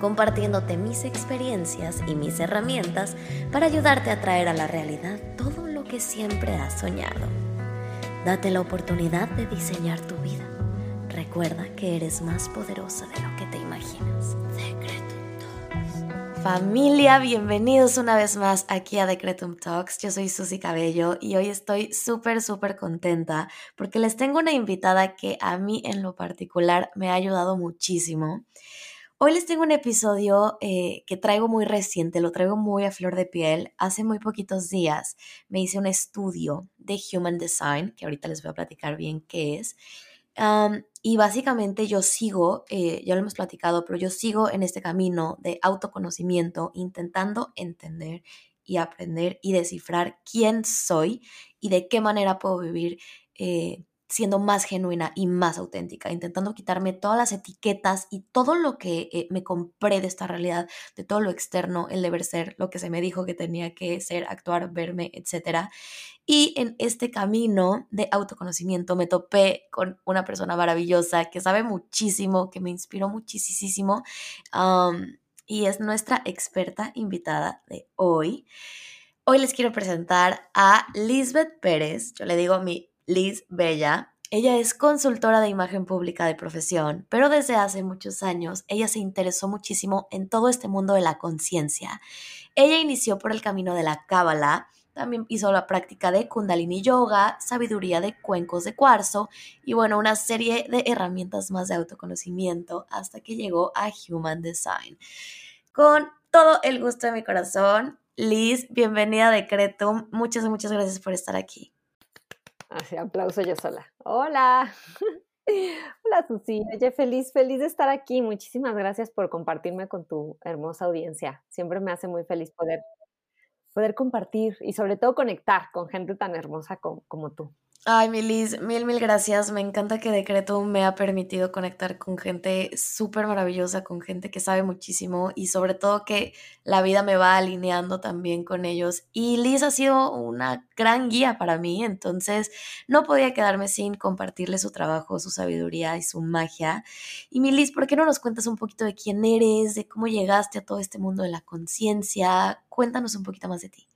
compartiéndote mis experiencias y mis herramientas para ayudarte a traer a la realidad todo lo que siempre has soñado. Date la oportunidad de diseñar tu vida. Recuerda que eres más poderosa de lo que te imaginas. Familia, bienvenidos una vez más aquí a Decretum Talks. Yo soy Susy Cabello y hoy estoy súper, súper contenta porque les tengo una invitada que a mí en lo particular me ha ayudado muchísimo. Hoy les tengo un episodio eh, que traigo muy reciente, lo traigo muy a flor de piel. Hace muy poquitos días me hice un estudio de Human Design, que ahorita les voy a platicar bien qué es. y básicamente yo sigo, eh, ya lo hemos platicado, pero yo sigo en este camino de autoconocimiento, intentando entender y aprender y descifrar quién soy y de qué manera puedo vivir eh, siendo más genuina y más auténtica, intentando quitarme todas las etiquetas y todo lo que eh, me compré de esta realidad, de todo lo externo, el deber ser, lo que se me dijo que tenía que ser, actuar, verme, etc. Y en este camino de autoconocimiento me topé con una persona maravillosa que sabe muchísimo, que me inspiró muchísimo y es nuestra experta invitada de hoy. Hoy les quiero presentar a Lisbeth Pérez, yo le digo mi Liz Bella. Ella es consultora de imagen pública de profesión, pero desde hace muchos años ella se interesó muchísimo en todo este mundo de la conciencia. Ella inició por el camino de la Cábala, también hizo la práctica de Kundalini Yoga, sabiduría de cuencos de cuarzo y bueno, una serie de herramientas más de autoconocimiento hasta que llegó a Human Design. Con todo el gusto de mi corazón, Liz, bienvenida a Decretum. Muchas, muchas gracias por estar aquí. Así, aplauso yo sola. Hola. Hola, Susi. Oye, feliz, feliz de estar aquí. Muchísimas gracias por compartirme con tu hermosa audiencia. Siempre me hace muy feliz poder, poder compartir y sobre todo conectar con gente tan hermosa como tú. Ay, Milis, mil, mil gracias. Me encanta que Decreto me ha permitido conectar con gente súper maravillosa, con gente que sabe muchísimo y sobre todo que la vida me va alineando también con ellos. Y Liz ha sido una gran guía para mí, entonces no podía quedarme sin compartirle su trabajo, su sabiduría y su magia. Y Milis, ¿por qué no nos cuentas un poquito de quién eres, de cómo llegaste a todo este mundo de la conciencia? Cuéntanos un poquito más de ti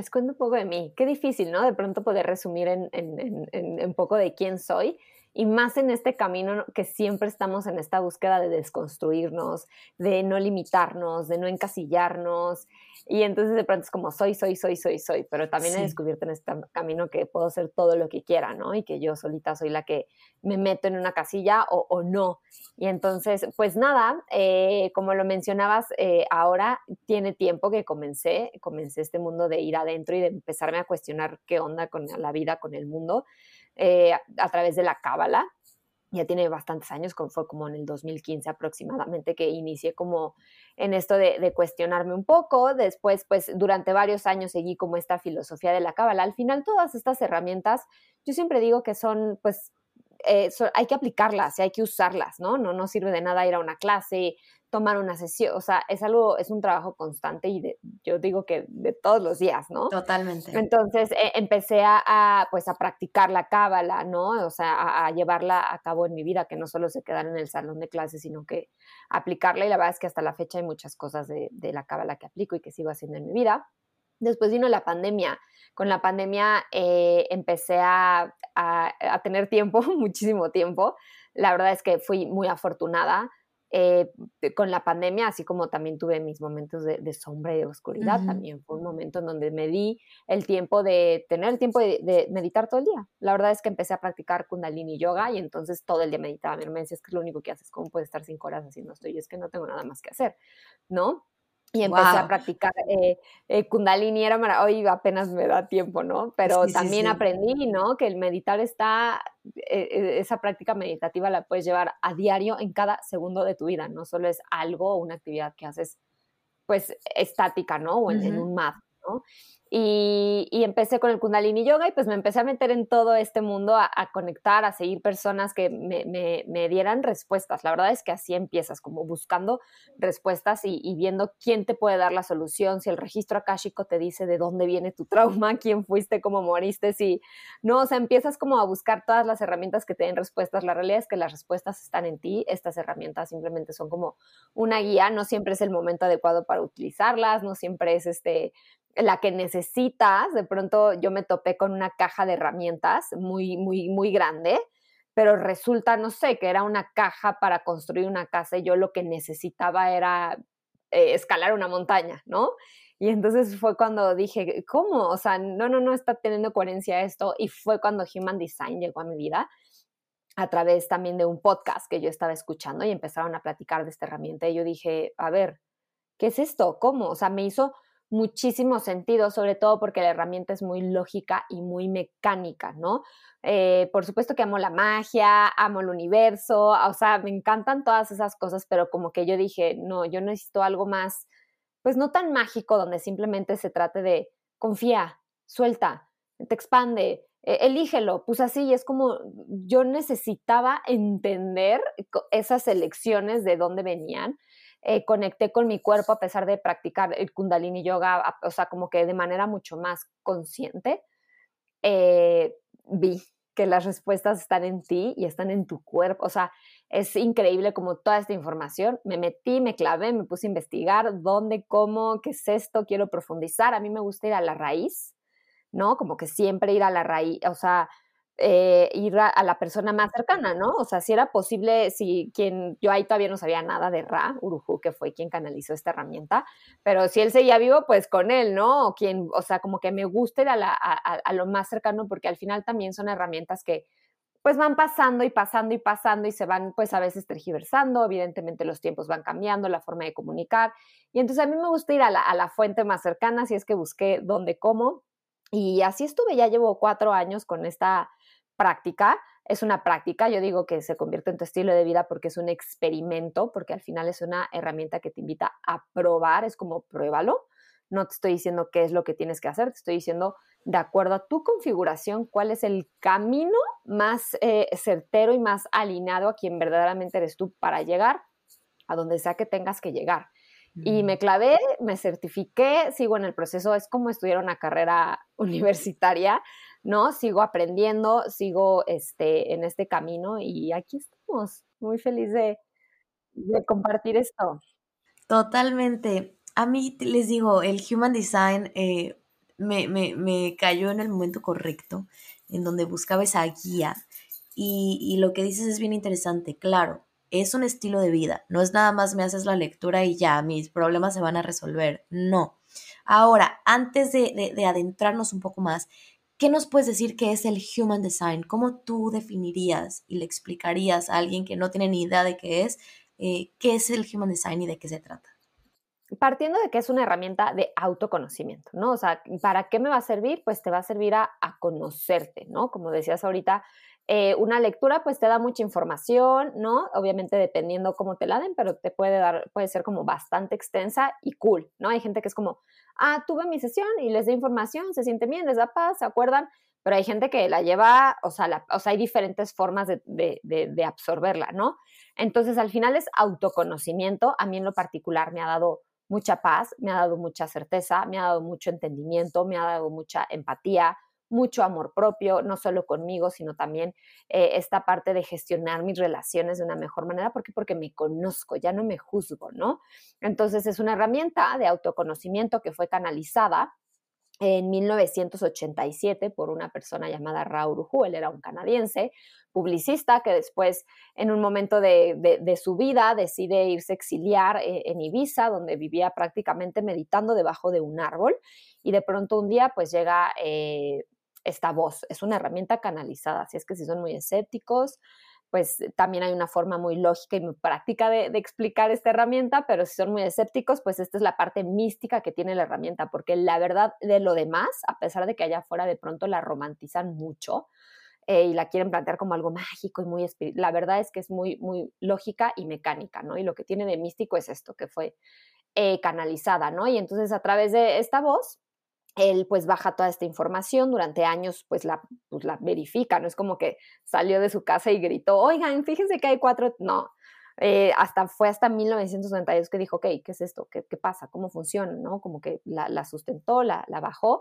les cuento un poco de mí. Qué difícil, ¿no? De pronto poder resumir en, en, poco de quién soy y más en este camino que siempre estamos en esta búsqueda de desconstruirnos, de no limitarnos, de no encasillarnos. Y entonces de pronto es como soy, soy, soy, soy, soy, pero también he descubierto en este camino que puedo ser todo lo que quiera, ¿no? Y que yo solita soy la que me meto en una casilla o, no. Y entonces, pues nada, eh, como lo mencionabas, eh, ahora tiene tiempo que comencé, comencé este mundo de ir adentro y de empezarme a cuestionar qué onda con la vida, con el mundo. Eh, a través de la cábala. Ya tiene bastantes años, fue como en el 2015 aproximadamente que inicié como en esto de, cuestionarme un poco. Después, pues durante varios años seguí como esta filosofía de la cábala. Al final, todas estas herramientas, yo siempre digo que son, pues, eh, hay que aplicarlas y hay que usarlas, ¿no? ¿no? No sirve de nada ir a una clase, tomar una sesión, o sea, es algo, es un trabajo constante y yo digo que de todos los días, ¿no? Totalmente. Entonces eh, empecé a, pues a practicar la cábala, ¿no? O sea, a, llevarla a cabo en mi vida, que no solo se quedara en el salón de clases, sino que aplicarla y la verdad es que hasta la fecha hay muchas cosas de, de la cábala que aplico y que sigo haciendo en mi vida. Después vino la pandemia. Con la pandemia eh, empecé a, a, a tener tiempo, muchísimo tiempo. La verdad es que fui muy afortunada eh, con la pandemia, así como también tuve mis momentos de, sombra y de oscuridad, también fue un momento en donde me di el tiempo de tener el tiempo de, meditar todo el día. La verdad es que empecé a practicar kundalini yoga y entonces todo el día meditaba. Mi hermana decía, es que lo único que haces, ¿cómo puedes estar cinco horas haciendo esto? Y es que no tengo nada más que hacer, ¿no? Y empecé a practicar eh, eh, Kundalini, era hoy apenas me da tiempo, ¿no? Pero también aprendí, ¿no? Que el meditar está, eh, esa práctica meditativa la puedes llevar a diario en cada segundo de tu vida, no solo es algo o una actividad que haces, pues, estática, ¿no? O en, un mat, ¿no? Y, empecé con el Kundalini Yoga y pues me empecé a meter en todo este mundo, a, conectar, a seguir personas que me, dieran respuestas. La verdad es que así empiezas, como buscando respuestas y, viendo quién te puede dar la solución, si el registro akáshico te dice de dónde viene tu trauma, quién fuiste, cómo moriste, si no, o sea, empiezas como a buscar todas las herramientas que te den respuestas. La realidad es que las respuestas están en ti, estas herramientas simplemente son como una guía, no siempre es el momento adecuado para utilizarlas, no siempre es este la que necesitas. De pronto yo me topé con una caja de herramientas muy, muy, muy grande, pero resulta, no sé, que era una caja para construir una casa y yo lo que necesitaba era eh, escalar una montaña, ¿no? Y entonces fue cuando dije, ¿cómo? O sea, no, no, no está teniendo coherencia esto. Y fue cuando Human Design llegó a mi vida a través también de un podcast que yo estaba escuchando y empezaron a platicar de esta herramienta. Y yo dije, a ver, ¿qué es esto? ¿Cómo? O sea, me hizo muchísimo sentido, sobre todo porque la herramienta es muy lógica y muy mecánica, ¿no? Eh, por supuesto que amo la magia, amo el universo, o sea, me encantan todas esas cosas, pero como que yo dije, no, yo necesito algo más, pues no tan mágico, donde simplemente se trate de confía, suelta, te expande, e-, elígelo, pues así, es como yo necesitaba entender esas elecciones de dónde venían eh, conecté con mi cuerpo a pesar de practicar el kundalini yoga, o sea, como que de manera mucho más consciente, eh, vi que las respuestas están en ti y están en tu cuerpo. O sea, es increíble como toda esta información. Me metí, me clavé, me puse a investigar dónde, cómo, qué es esto, quiero profundizar. A mí me gusta ir a la raíz, ¿no? Como que siempre ir a la raíz, o sea, eh, ir a, la persona más cercana, ¿no? O sea, si era posible, si quien, yo ahí todavía no sabía nada de Ra, Uruhu, que fue quien canalizó esta herramienta, pero si él seguía vivo, pues con él, ¿no? O quien, o sea, como que me gusta ir a, a, lo más cercano, porque al final también son herramientas que pues van pasando y pasando y pasando y se van pues a veces tergiversando, evidentemente los tiempos van cambiando, la forma de comunicar, y entonces a mí me gusta ir a la, a la fuente más cercana, si es que busqué dónde, cómo, y así estuve, ya llevo cuatro años con esta práctica, es una práctica, yo digo que se convierte en tu estilo de vida porque es un experimento, porque al final es una herramienta que te invita a probar, es como pruébalo, no te estoy diciendo qué es lo que tienes que hacer, te estoy diciendo de acuerdo a tu configuración cuál es el camino más eh, certero y más alineado a quien verdaderamente eres tú para llegar a donde sea que tengas que llegar. Y me clavé, me certifiqué, sigo en el proceso, es como estudiar una carrera universitaria, ¿no? Sigo aprendiendo, sigo este, en este camino y aquí estamos, muy feliz de, compartir esto. Totalmente. A mí les digo, el Human Design eh, me, me, cayó en el momento correcto, en donde buscaba esa guía. Y, y, lo que dices es bien interesante, claro, es un estilo de vida, no es nada más me haces la lectura y ya, mis problemas se van a resolver, no. Ahora, antes de, de adentrarnos un poco más, ¿Qué nos puedes decir que es el Human Design? ¿Cómo tú definirías y le explicarías a alguien que no tiene ni idea de qué es, eh, qué es el Human Design y de qué se trata? Partiendo de que es una herramienta de autoconocimiento, ¿no? O sea, ¿para qué me va a servir? Pues te va a servir a, a conocerte, ¿no? Como decías ahorita, eh, una lectura pues te da mucha información, ¿no? Obviamente dependiendo cómo te la den, pero te puede dar, puede ser como bastante extensa y cool, ¿no? Hay gente que es como, ah, tuve mi sesión y les da información, se siente bien, les da paz, ¿se acuerdan? Pero hay gente que la lleva, o sea, o sea hay diferentes formas de, de, de absorberla, ¿no? Entonces, al final es autoconocimiento. A mí en lo particular me ha dado mucha paz, me ha dado mucha certeza, me ha dado mucho entendimiento, me ha dado mucha empatía, mucho amor propio, no solo conmigo, sino también eh, esta parte de gestionar mis relaciones de una mejor manera. ¿Por qué? Porque me conozco, ya no me juzgo, ¿no? Entonces es una herramienta de autoconocimiento que fue canalizada en 1987 por una persona llamada Raúl Uju, él era un canadiense, publicista que después en un momento de, su vida decide irse a exiliar eh, en Ibiza, donde vivía prácticamente meditando debajo de un árbol y de pronto un día pues llega eh, esta voz. Es una herramienta canalizada, así es que si son muy escépticos, pues también hay una forma muy lógica y muy práctica de, explicar esta herramienta, pero si son muy escépticos, pues esta es la parte mística que tiene la herramienta, porque la verdad de lo demás, a pesar de que allá afuera de pronto la romantizan mucho eh, y la quieren plantear como algo mágico y muy espiritual, la verdad es que es muy, muy lógica y mecánica, ¿no? Y lo que tiene de místico es esto, que fue eh, canalizada, ¿no? Y entonces a través de esta voz, él pues baja toda esta información, durante años pues la, pues, la verifica, no es como que salió de su casa y gritó, oigan, fíjense que hay cuatro, no, eh, hasta fue hasta 1992 que dijo, ok, ¿qué es esto? ¿Qué, qué pasa? ¿Cómo funciona? ¿no? Como que la, la sustentó, la, la bajó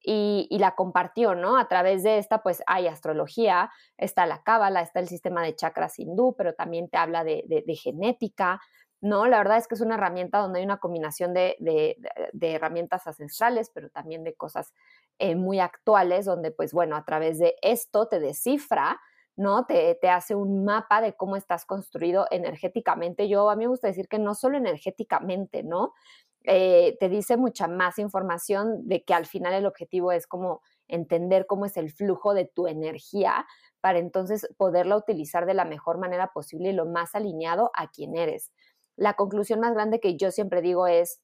y, y, la compartió, ¿no? A través de esta, pues hay astrología, está la cábala, está el sistema de chakras hindú, pero también te habla de, de, de genética, ¿no? La verdad es que es una herramienta donde hay una combinación de, herramientas ancestrales, pero también de cosas eh, muy actuales, donde pues bueno, a través de esto te descifra, ¿no? Te, te, hace un mapa de cómo estás construido energéticamente. Yo a mí me gusta decir que no solo energéticamente, ¿no? Eh, te dice mucha más información de que al final el objetivo es como entender cómo es el flujo de tu energía para entonces poderla utilizar de la mejor manera posible y lo más alineado a quien eres la conclusión más grande que yo siempre digo es,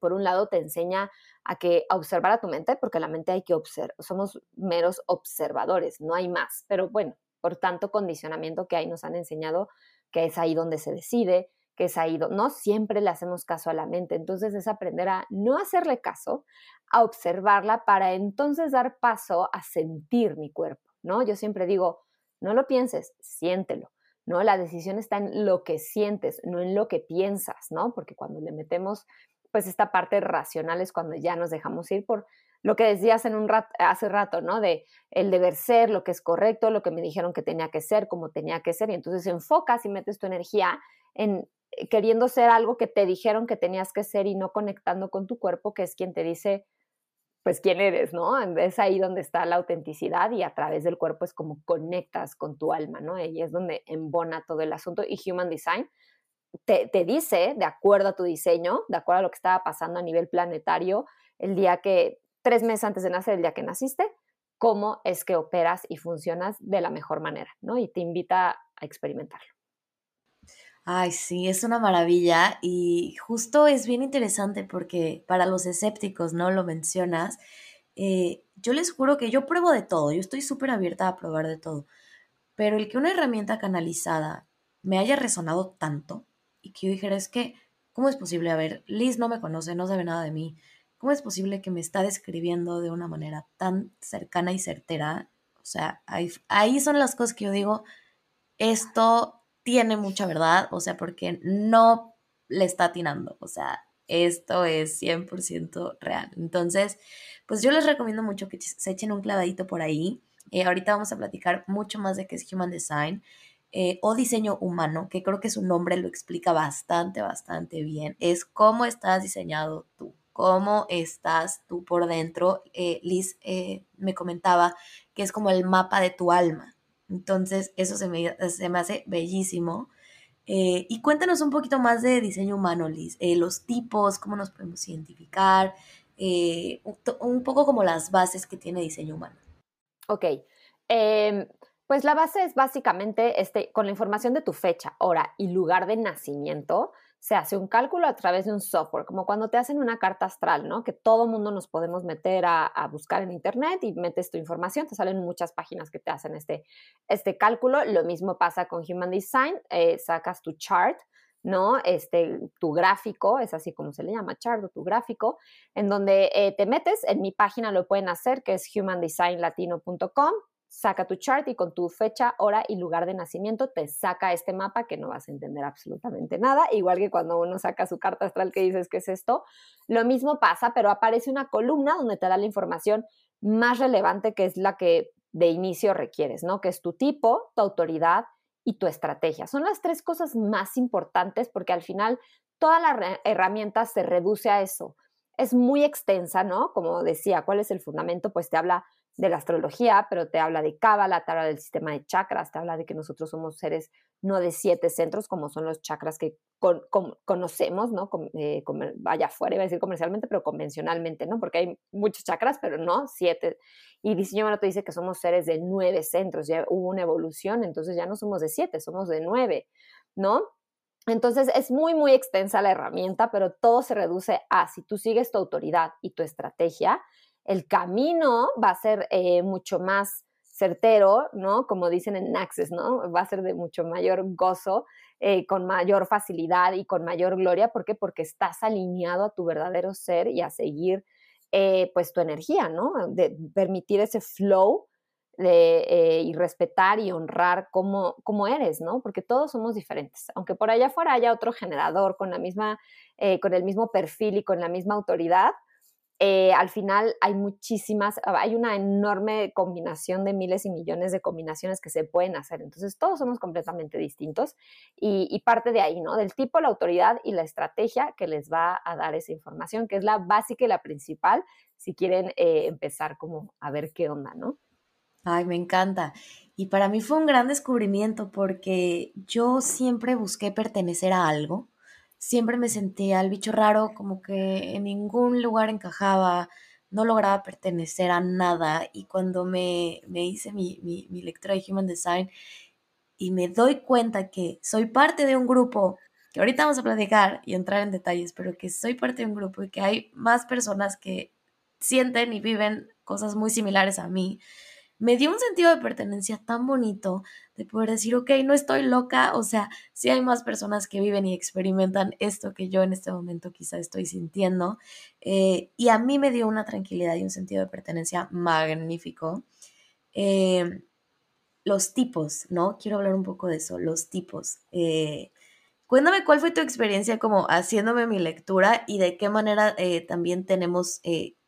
por un lado, te enseña a que a observar a tu mente, porque la mente hay que observar, somos meros observadores, no hay más. Pero bueno, por tanto condicionamiento que ahí nos han enseñado que es ahí donde se decide, que es ahí donde no siempre le hacemos caso a la mente. Entonces es aprender a no hacerle caso, a observarla para entonces dar paso a sentir mi cuerpo, ¿no? Yo siempre digo, no lo pienses, siéntelo. ¿No? La decisión está en lo que sientes, no en lo que piensas, ¿no? Porque cuando le metemos, pues esta parte racional es cuando ya nos dejamos ir por lo que decías en un hace rato, ¿no? De el deber ser, lo que es correcto, lo que me dijeron que tenía que ser, como tenía que ser, y entonces enfocas y metes tu energía en eh, queriendo ser algo que te dijeron que tenías que ser y no conectando con tu cuerpo, que es quien te dice, pues quién eres, ¿no? Es ahí donde está la autenticidad y a través del cuerpo es como conectas con tu alma, ¿no? Ahí es donde embona todo el asunto y Human Design te, te, dice, de acuerdo a tu diseño, de acuerdo a lo que estaba pasando a nivel planetario, el día que, tres meses antes de nacer, el día que naciste, cómo es que operas y funcionas de la mejor manera, ¿no? Y te invita a experimentarlo. Ay, sí, es una maravilla y justo es bien interesante porque para los escépticos, ¿no? Lo mencionas. Eh, yo les juro que yo pruebo de todo, yo estoy súper abierta a probar de todo, pero el que una herramienta canalizada me haya resonado tanto y que yo dijera es que, ¿cómo es posible? A ver, Liz no me conoce, no sabe nada de mí. ¿Cómo es posible que me está describiendo de una manera tan cercana y certera? O sea, ahí, ahí son las cosas que yo digo, esto tiene mucha verdad, o sea, porque no le está atinando, o sea, esto es 100% real. Entonces, pues yo les recomiendo mucho que se echen un clavadito por ahí. Eh, ahorita vamos a platicar mucho más de qué es Human Design eh, o diseño humano, que creo que su nombre lo explica bastante, bastante bien. Es cómo estás diseñado tú, cómo estás tú por dentro. Eh, Liz me comentaba que es como el mapa de tu alma. Entonces, eso se me, hace bellísimo. Eh, y cuéntanos un poquito más de diseño humano, Liz. Eh, los tipos, cómo nos podemos identificar, eh, un, poco como las bases que tiene diseño humano. Ok. Em, pues la base es básicamente este, con la información de tu fecha, hora y lugar de nacimiento se hace un cálculo a través de un software, como cuando te hacen una carta astral, ¿no? Que todo mundo nos podemos meter a, buscar en internet y metes tu información, te salen muchas páginas que te hacen este, este cálculo. Lo mismo pasa con Human Design, eh, sacas tu chart, ¿no? Este, tu gráfico, es así como se le llama, chart o tu gráfico, en donde eh, te metes, en mi página lo pueden hacer, que es humandesignlatino.com, saca tu chart y con tu fecha, hora y lugar de nacimiento te saca este mapa que no vas a entender absolutamente nada, igual que cuando uno saca su carta astral que dices, ¿qué es esto? Lo mismo pasa, pero aparece una columna donde te da la información más relevante que es la que de inicio requieres, ¿no? Que es tu tipo, tu autoridad y tu estrategia. Son las tres cosas más importantes porque al final toda la herramienta se reduce a eso. Es muy extensa, ¿no? Como decía, ¿cuál es el fundamento? Pues te habla de la astrología, pero te habla de Cábala, te habla del sistema de chakras, te habla de que nosotros somos seres no de siete centros, como son los chakras que conocemos, ¿no? Eh, vaya afuera, iba a decir comercialmente, pero convencionalmente, ¿no? Porque hay muchos chakras, pero no siete. Y diseño humano te dice que somos seres de nueve centros, ya hubo una evolución, entonces ya no somos de siete, somos de nueve, ¿no? Entonces es muy, muy extensa la herramienta, pero todo se reduce a si tú sigues tu autoridad y tu estrategia, el camino va a ser eh, mucho más certero, ¿no? Como dicen en Access, ¿no? Va a ser de mucho mayor gozo, eh, con mayor facilidad y con mayor gloria. ¿Por qué? Porque estás alineado a tu verdadero ser y a seguir eh, pues tu energía, ¿no? De permitir ese flow de, eh, y respetar y honrar cómo, cómo, eres, ¿no? Porque todos somos diferentes. Aunque por allá afuera haya otro generador con, la misma, eh, con el mismo perfil y con la misma autoridad, eh, al final hay muchísimas, hay una enorme combinación de miles y millones de combinaciones que se pueden hacer. Entonces, todos somos completamente distintos y, parte de ahí, ¿no? Del tipo, la autoridad y la estrategia que les va a dar esa información, que es la básica y la principal, si quieren empezar como a ver qué onda, ¿no? Ay, me encanta. Y para mí fue un gran descubrimiento porque yo siempre busqué pertenecer a algo. Siempre me sentía el bicho raro, como que en ningún lugar encajaba, no lograba pertenecer a nada. Y cuando me, me hice mi, mi, mi lectura de Human Design y me doy cuenta que soy parte de un grupo, que ahorita vamos a platicar y entrar en detalles, pero que soy parte de un grupo y que hay más personas que sienten y viven cosas muy similares a mí me dio un sentido de pertenencia tan bonito de poder decir, ok, no estoy loca, o sea, sí hay más personas que viven y experimentan esto que yo en este momento quizá estoy sintiendo. Eh, y a mí me dio una tranquilidad y un sentido de pertenencia magnífico. Eh, los tipos, ¿no? Quiero hablar un poco de eso, los tipos. Eh, cuéntame cuál fue tu experiencia como haciéndome mi lectura y de qué manera también tenemos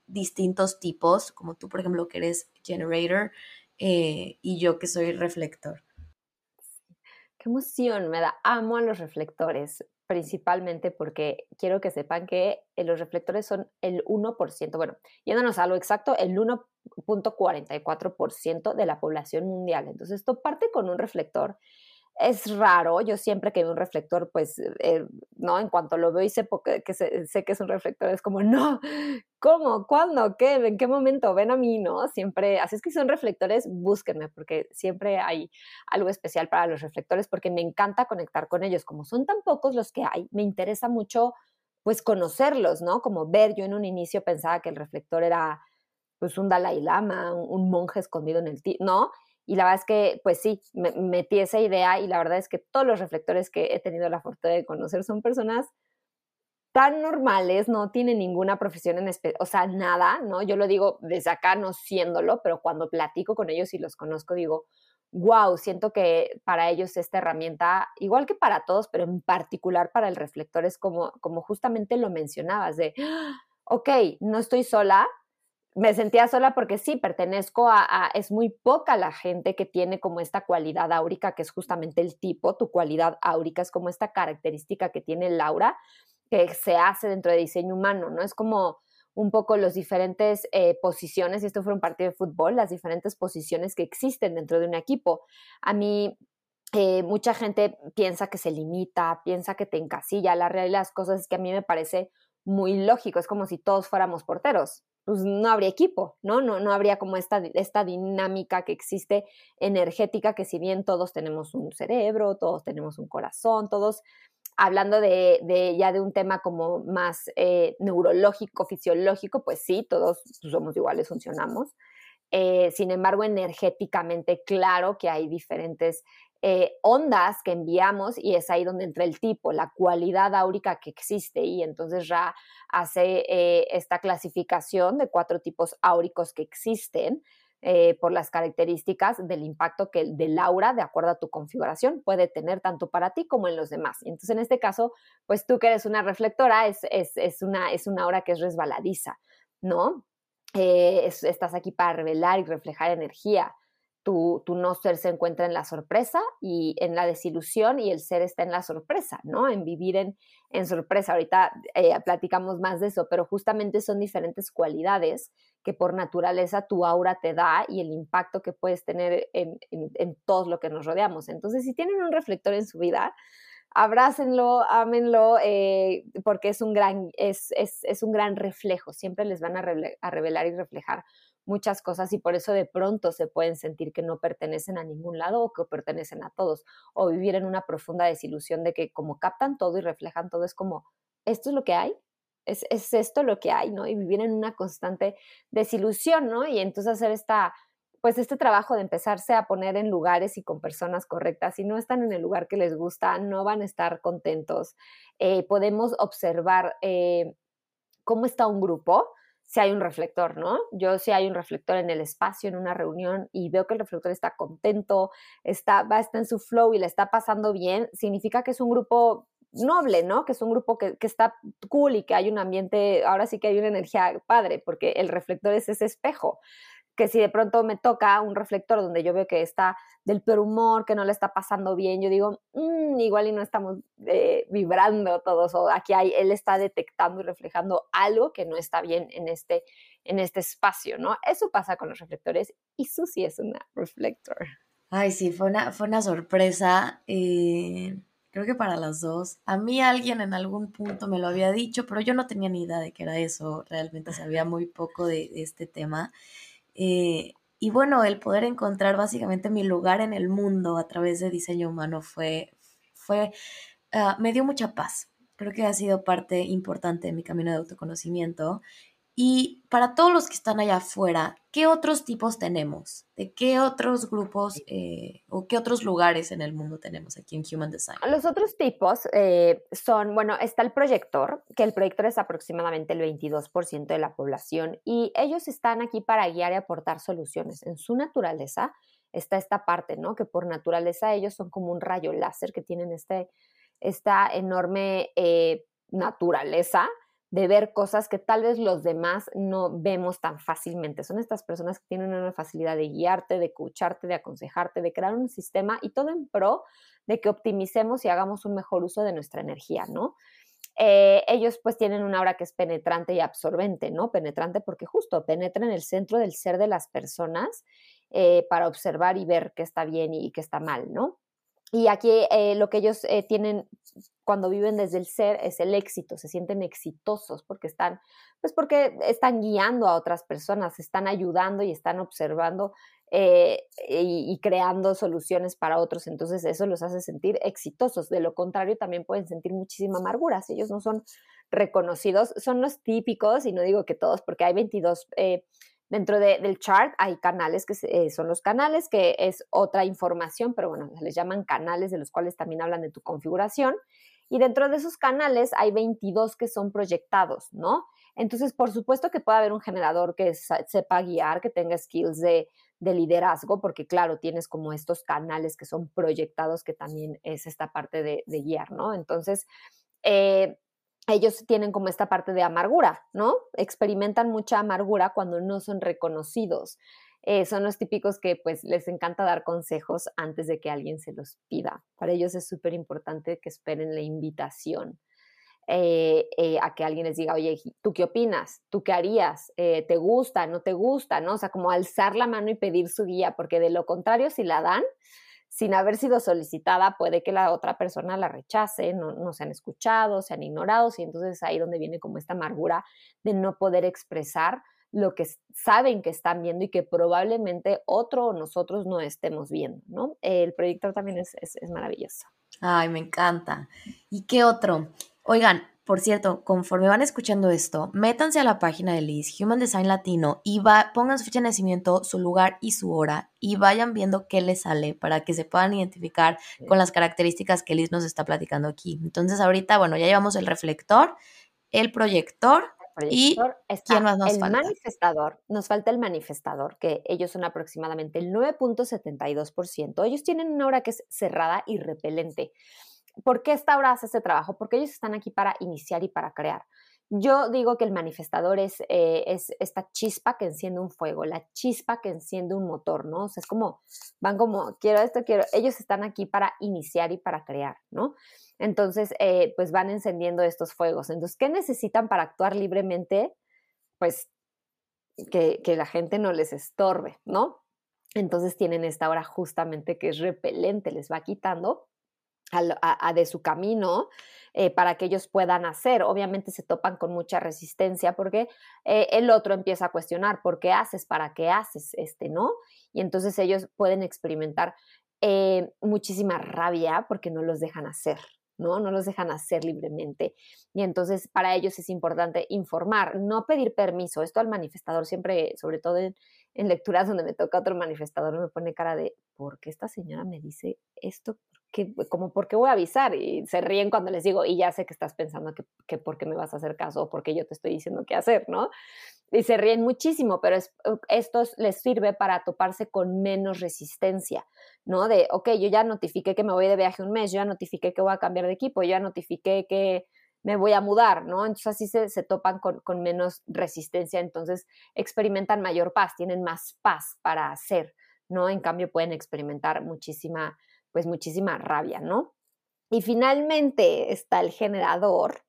distintos tipos, como tú, por ejemplo, que eres generator eh, y yo que soy reflector. Qué emoción, me da. Amo a los reflectores, principalmente porque quiero que sepan que eh, los reflectores son el 1%, bueno, yéndonos a lo exacto, el 1.44% de la población mundial. Entonces, esto parte con un reflector es raro, yo siempre que veo un reflector, pues, eh, ¿no? En cuanto lo veo y sé, que sé, que es un reflector, es como, no, ¿cómo? ¿Cuándo? ¿Qué? ¿En qué momento? Ven a mí, ¿no? Siempre, así es que son reflectores, búsquenme, porque siempre hay algo especial para los reflectores, porque me encanta conectar con ellos. Como son tan pocos los que hay, me interesa mucho, pues, conocerlos, ¿no? Como ver, yo en un inicio pensaba que el reflector era, pues, un Dalai Lama, un, un monje escondido en el, ¿no? Y la verdad es que, pues sí, me metí esa idea y la verdad es que todos los reflectores que he tenido la fortuna de conocer son personas tan normales, no tienen ninguna profesión en especial, o sea, nada, ¿no? Yo lo digo desde acá, no siéndolo, pero cuando platico con ellos y los conozco, digo, wow, siento que para ellos esta herramienta, igual que para todos, pero en particular para el reflector, es como, como justamente lo mencionabas, de, ¡Ah! ok, no estoy sola, me sentía sola porque sí, pertenezco a, es muy poca la gente que tiene como esta cualidad áurica, que es justamente el tipo, tu cualidad áurica es como esta característica que tiene Laura, que se hace dentro de diseño humano, ¿no? Es como un poco las diferentes eh, posiciones, y esto fue un partido de fútbol, las diferentes posiciones que existen dentro de un equipo. A mí, eh, mucha gente piensa que se limita, piensa que te encasilla, la realidad de las cosas es que a mí me parece muy lógico, es como si todos fuéramos porteros, pues no habría equipo, ¿no? No, no habría como esta, esta dinámica que existe energética, que si bien todos tenemos un cerebro, todos tenemos un corazón, todos hablando de, ya de un tema como más eh, neurológico, fisiológico, pues sí, todos somos iguales, funcionamos. Eh, sin embargo, energéticamente, claro que hay diferentes eh, ondas que enviamos y es ahí donde entra el tipo, la cualidad áurica que existe y entonces Ra hace eh, esta clasificación de cuatro tipos áuricos que existen eh, por las características del impacto que el del aura, de acuerdo a tu configuración, puede tener tanto para ti como en los demás. Entonces, en este caso, pues tú que eres una reflectora, es, es, una, es una aura que es resbaladiza, ¿no? estás aquí para revelar y reflejar energía tu, no ser se encuentra en la sorpresa y en la desilusión y el ser está en la sorpresa, ¿no? En vivir en, en sorpresa. Ahorita eh, platicamos más de eso, pero justamente son diferentes cualidades que por naturaleza tu aura te da y el impacto que puedes tener en, en, todo lo que nos rodeamos. Entonces, si tienen un reflector en su vida, abrácenlo, ámenlo, eh, porque es un, gran, es, es, es, un gran reflejo. Siempre les van a revelar y reflejar muchas cosas y por eso de pronto se pueden sentir que no pertenecen a ningún lado o que pertenecen a todos o vivir en una profunda desilusión de que como captan todo y reflejan todo es como, ¿esto es lo que hay? ¿Es, es esto lo que hay? ¿no? Y vivir en una constante desilusión, ¿no? Y entonces hacer esta, pues este trabajo de empezarse a poner en lugares y con personas correctas. Si no están en el lugar que les gusta, no van a estar contentos. Eh, podemos observar eh, cómo está un grupo si hay un reflector, ¿no? Yo si hay un reflector en el espacio, en una reunión, y veo que el reflector está contento, está, va, está en su flow y le está pasando bien, significa que es un grupo noble, ¿no? Que es un grupo que, que, está cool y que hay un ambiente, ahora sí que hay una energía padre, porque el reflector es ese espejo que si de pronto me toca un reflector donde yo veo que está del peor humor, que no le está pasando bien, yo digo, mm, igual y no estamos eh, vibrando todos, o aquí hay, él está detectando y reflejando algo que no está bien en este, en este espacio, ¿no? Eso pasa con los reflectores y Susi es una reflector. Ay, sí, fue una, fue una sorpresa. Eh, creo que para las dos. A mí alguien en algún punto me lo había dicho, pero yo no tenía ni idea de que era eso. Realmente sabía muy poco de este tema. Eh, y bueno, el poder encontrar básicamente mi lugar en el mundo a través de diseño humano fue, fue ah, me dio mucha paz. Creo que ha sido parte importante de mi camino de autoconocimiento y para todos los que están allá afuera, ¿qué otros tipos tenemos? ¿De qué otros grupos eh, o qué otros lugares en el mundo tenemos aquí en Human Design? Los otros tipos eh, son, bueno, está el proyector, que el proyector es aproximadamente el 22% de la población y ellos están aquí para guiar y aportar soluciones. En su naturaleza está esta parte, ¿no? Que por naturaleza ellos son como un rayo láser que tienen este, esta enorme eh, naturaleza de ver cosas que tal vez los demás no vemos tan fácilmente. Son estas personas que tienen una facilidad de guiarte, de escucharte, de aconsejarte, de crear un sistema y todo en pro de que optimicemos y hagamos un mejor uso de nuestra energía, ¿no? Eh, ellos pues tienen una aura que es penetrante y absorbente, ¿no? Penetrante porque justo penetra en el centro del ser de las personas eh, para observar y ver qué está bien y qué está mal, ¿no? Y aquí eh, lo que ellos eh, tienen cuando viven desde el ser es el éxito, se sienten exitosos porque están, pues porque están guiando a otras personas, están ayudando y están observando eh, y, creando soluciones para otros. Entonces eso los hace sentir exitosos. De lo contrario, también pueden sentir muchísima amargura. Si ellos no son reconocidos, son los típicos, y no digo que todos, porque hay 22 Dentro del chart hay canales que eh, son los canales, que es otra información, pero bueno, se les llaman canales de los cuales también hablan de tu configuración. Y dentro de esos canales hay 22 que son proyectados, ¿no? Entonces, por supuesto que puede haber un generador que sepa guiar, que tenga skills de, liderazgo, porque claro, tienes como estos canales que son proyectados, que también es esta parte de, de guiar, ¿no? Entonces, eh, ellos tienen como esta parte de amargura, ¿no? Experimentan mucha amargura cuando no son reconocidos. Eh, son los típicos que pues les encanta dar consejos antes de que alguien se los pida. Para ellos es súper importante que esperen la invitación eh, eh, a que alguien les diga, oye, ¿tú qué opinas? ¿Tú qué harías? ¿Te gusta? ¿No te gusta? ¿No? O sea, como alzar la mano y pedir su guía, porque de lo contrario, si la dan, sin haber sido solicitada, puede que la otra persona la rechace, no, se han escuchado, se han ignorado, y entonces ahí donde viene como esta amargura de no poder expresar lo que saben que están viendo y que probablemente otro o nosotros no estemos viendo, ¿no? El proyecto también es, es, es maravilloso. Ay, me encanta. ¿Y qué otro? Oigan, por cierto, conforme van escuchando esto, métanse a la página de Liz, Human Design Latino, y va, pongan su fecha de nacimiento, su lugar y su hora, y vayan viendo qué les sale para que se puedan identificar con las características que Liz nos está platicando aquí. Entonces, ahorita, bueno, ya llevamos el reflector, el proyector, y ¿quién más nos el manifestador, nos falta el manifestador, que ellos son aproximadamente el 9.72%. Ellos tienen una hora que es cerrada y repelente. ¿Por qué esta hora hace ese trabajo? Porque ellos están aquí para iniciar y para crear. Yo digo que el manifestador es, eh, es esta chispa que enciende un fuego, la chispa que enciende un motor, ¿no? O sea, es como, van como, quiero esto, quiero, ellos están aquí para iniciar y para crear, ¿no? Entonces, eh, pues van encendiendo estos fuegos. Entonces, ¿qué necesitan para actuar libremente? Pues que, que la gente no les estorbe, ¿no? Entonces tienen esta hora justamente que es repelente, les va quitando a, de su camino eh, para que ellos puedan hacer. Obviamente se topan con mucha resistencia porque eh, el otro empieza a cuestionar por qué haces, para qué haces, este, ¿no? Y entonces ellos pueden experimentar eh, muchísima rabia porque no los dejan hacer, ¿no? No los dejan hacer libremente. Y entonces para ellos es importante informar, no pedir permiso. Esto al manifestador siempre, sobre todo en, en lecturas donde me toca otro manifestador me pone cara de, ¿por qué esta señora me dice esto? ¿Qué, como, ¿por qué voy a avisar? Y se ríen cuando les digo, y ya sé que estás pensando que, que por qué me vas a hacer caso o por qué yo te estoy diciendo qué hacer, ¿no? Y se ríen muchísimo, pero esto les sirve para toparse con menos resistencia, ¿no? De, ok, yo ya notifiqué que me voy de viaje un mes, yo ya notifiqué que voy a cambiar de equipo, yo ya notifiqué que me voy a mudar, ¿no? Entonces así se, se topan con, con, menos resistencia, entonces experimentan mayor paz, tienen más paz para hacer, ¿no? En cambio pueden experimentar muchísima, pues muchísima rabia, ¿no? Y finalmente está el generador,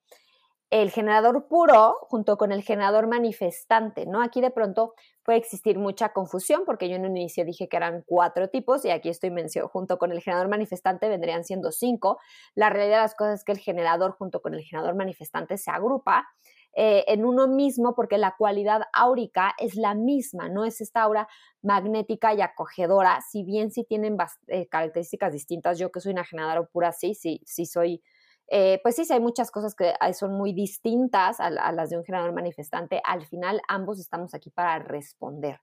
el generador puro junto con el generador manifestante, ¿no? Aquí de pronto puede existir mucha confusión porque yo en un inicio dije que eran cuatro tipos y aquí estoy mencionando, junto con el generador manifestante vendrían siendo cinco. La realidad de las cosas es que el generador junto con el generador manifestante se agrupa eh, en uno mismo porque la cualidad áurica es la misma, no es esta aura magnética y acogedora, si bien sí tienen eh, características distintas, yo que soy una generadora pura, sí, sí, sí soy eh, pues sí, sí, hay muchas cosas que son muy distintas a, las de un generador manifestante. Al final, ambos estamos aquí para responder,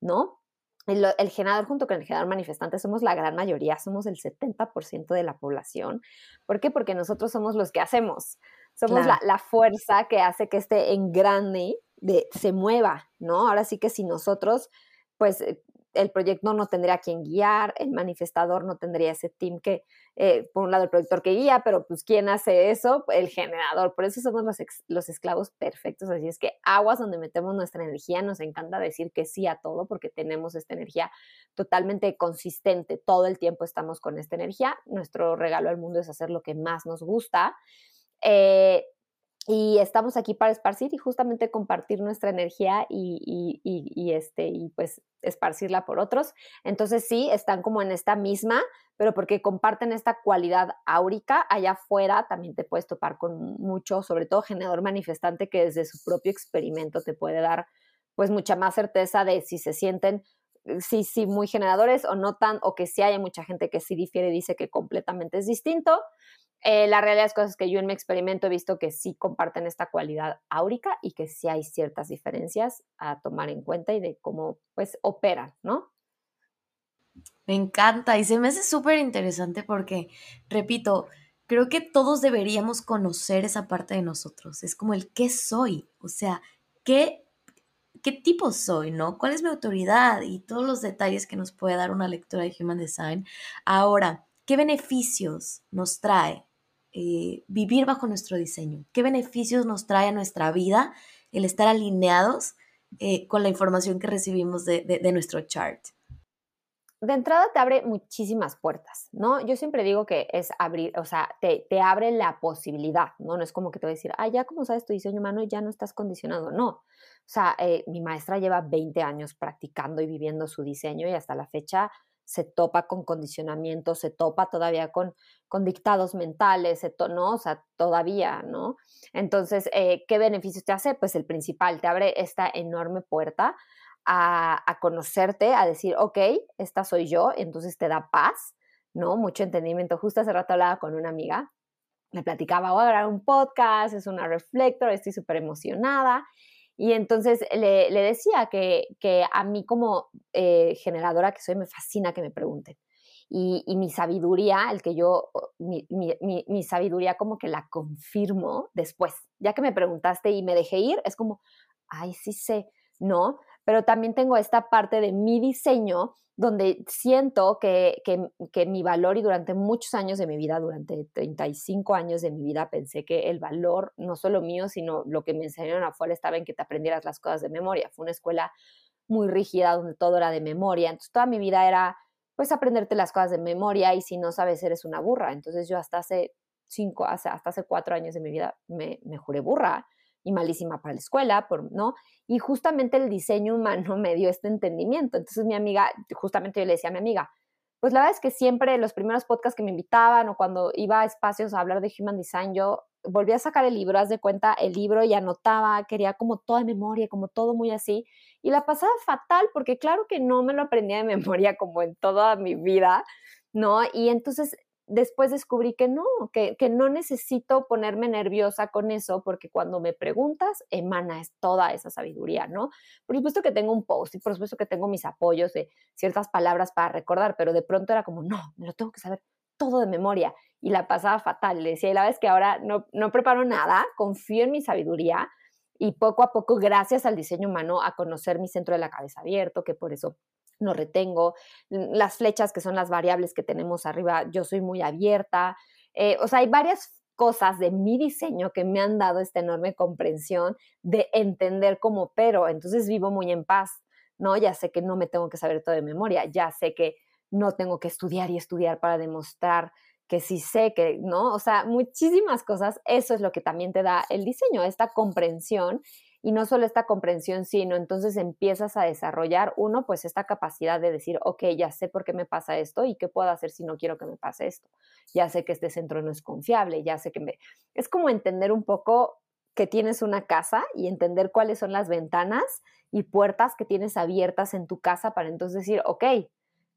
¿no? El, generador junto con el generador manifestante somos la gran mayoría, somos el 70% de la población. ¿Por qué? Porque nosotros somos los que hacemos, somos la, la, fuerza que hace que este engrane de, se mueva, ¿no? Ahora sí que si nosotros, pues eh, el proyecto no tendría quien guiar, el manifestador no tendría ese team que, eh, por un lado, el productor que guía, pero pues ¿quién hace eso? El generador. Por eso somos los, los esclavos perfectos. Así es que aguas donde metemos nuestra energía, nos encanta decir que sí a todo porque tenemos esta energía totalmente consistente. Todo el tiempo estamos con esta energía. Nuestro regalo al mundo es hacer lo que más nos gusta. Eh, y estamos aquí para esparcir y justamente compartir nuestra energía y, y, este, y pues esparcirla por otros. Entonces sí, están como en esta misma, pero porque comparten esta cualidad áurica, allá afuera también te puedes topar con mucho, sobre todo generador manifestante que desde su propio experimento te puede dar pues mucha más certeza de si se sienten sí, sí, muy generadores o no tan, o que sí haya mucha gente que sí difiere y dice que completamente es distinto. Eh, la realidad es cosas que yo en mi experimento he visto que sí comparten esta cualidad áurica y que sí hay ciertas diferencias a tomar en cuenta y de cómo pues operan, ¿no? Me encanta y se me hace súper interesante porque, repito, creo que todos deberíamos conocer esa parte de nosotros. Es como el qué soy, o sea, qué, qué tipo soy, ¿no? ¿Cuál es mi autoridad? Y todos los detalles que nos puede dar una lectura de Human Design. Ahora, ¿qué beneficios nos trae eh, vivir bajo nuestro diseño? ¿Qué beneficios nos trae a nuestra vida el estar alineados eh, con la información que recibimos de, nuestro chart? de entrada te abre muchísimas puertas, ¿no? Yo siempre digo que es abrir, o sea, te, abre la posibilidad, ¿no? No es como que te voy a decir, ah, ya como sabes tu diseño humano, ya no estás condicionado, no. O sea, eh, mi maestra lleva 20 años practicando y viviendo su diseño y hasta la fecha se topa con condicionamiento, se topa todavía con, con dictados mentales, se ¿no? O sea, todavía, ¿no? Entonces, eh, ¿qué beneficios te hace? Pues el principal, te abre esta enorme puerta a, a, conocerte, a decir, ok, esta soy yo, entonces te da paz, ¿no? Mucho entendimiento. Justo hace rato hablaba con una amiga, me platicaba, voy a grabar un podcast, es una reflector, estoy súper emocionada. Y entonces le, decía que, a mí como eh, generadora que soy me fascina que me pregunten. Y, mi sabiduría, el que yo, mi, mi, sabiduría como que la confirmo después. Ya que me preguntaste y me dejé ir, es como, ay, sí sé, ¿no? Pero también tengo esta parte de mi diseño donde siento que, mi valor y durante muchos años de mi vida, durante 35 años de mi vida, pensé que el valor, no solo mío, sino lo que me enseñaron afuera, estaba en que te aprendieras las cosas de memoria. Fue una escuela muy rígida donde todo era de memoria. Entonces toda mi vida era, pues, aprenderte las cosas de memoria y si no sabes, eres una burra. Entonces yo hasta hace cinco, hasta hace cuatro años de mi vida me, me juré burra y malísima para la escuela, por, ¿no? Y justamente el diseño humano me dio este entendimiento. Entonces mi amiga, justamente yo le decía a mi amiga, pues la verdad es que siempre los primeros podcasts que me invitaban o cuando iba a espacios a hablar de Human Design, yo volvía a sacar el libro, haz de cuenta el libro y anotaba, quería como toda memoria, como todo muy así. Y la pasaba fatal porque claro que no me lo aprendía de memoria como en toda mi vida, ¿no? Y entonces después descubrí que no, que, que, no necesito ponerme nerviosa con eso, porque cuando me preguntas, emana toda esa sabiduría, ¿no? Por supuesto que tengo un post y por supuesto que tengo mis apoyos de ciertas palabras para recordar, pero de pronto era como, no, me lo tengo que saber todo de memoria. Y la pasaba fatal. Le decía, y la vez que ahora no, no preparo nada, confío en mi sabiduría y poco a poco, gracias al diseño humano, a conocer mi centro de la cabeza abierto, que por eso no retengo, las flechas que son las variables que tenemos arriba, yo soy muy abierta. Eh, o sea, hay varias cosas de mi diseño que me han dado esta enorme comprensión de entender cómo opero. Entonces vivo muy en paz, ¿no? Ya sé que no me tengo que saber todo de memoria, ya sé que no tengo que estudiar y estudiar para demostrar que sí sé que, ¿no? O sea, muchísimas cosas. Eso es lo que también te da el diseño, esta comprensión y no solo esta comprensión, sino entonces empiezas a desarrollar, uno, pues esta capacidad de decir, ok, ya sé por qué me pasa esto y qué puedo hacer si no quiero que me pase esto. Ya sé que este centro no es confiable, ya sé que me... Es como entender un poco que tienes una casa y entender cuáles son las ventanas y puertas que tienes abiertas en tu casa para entonces decir, ok,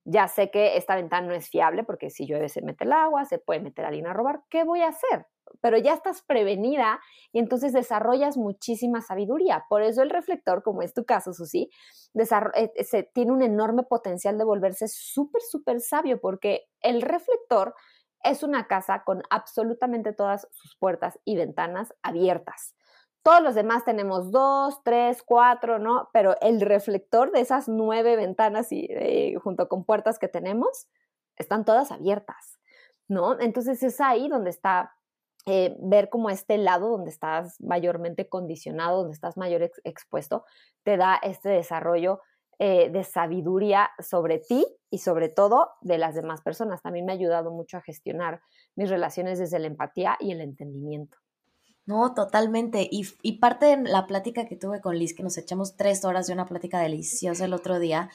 ya sé que esta ventana no es fiable porque si llueve se mete el agua, se puede meter alguien a robar, ¿qué voy a hacer? Pero ya estás prevenida y entonces desarrollas muchísima sabiduría. Por eso el reflector, como es tu caso, Susi, eh, se, tiene un enorme potencial de volverse súper, súper sabio porque el reflector es una casa con absolutamente todas sus puertas y ventanas abiertas. Todos los demás tenemos dos, tres, cuatro, ¿no? Pero el reflector de esas nueve ventanas y eh, junto con puertas que tenemos, están todas abiertas, ¿no? Entonces es ahí donde está eh, ver como este lado donde estás mayormente condicionado, donde estás mayor expuesto, te da este desarrollo eh, de sabiduría sobre ti y sobre todo de las demás personas. También me ha ayudado mucho a gestionar mis relaciones desde la empatía y el entendimiento. No, totalmente. Y, y, parte de la plática que tuve con Liz, que nos echamos tres horas de una plática deliciosa el otro día,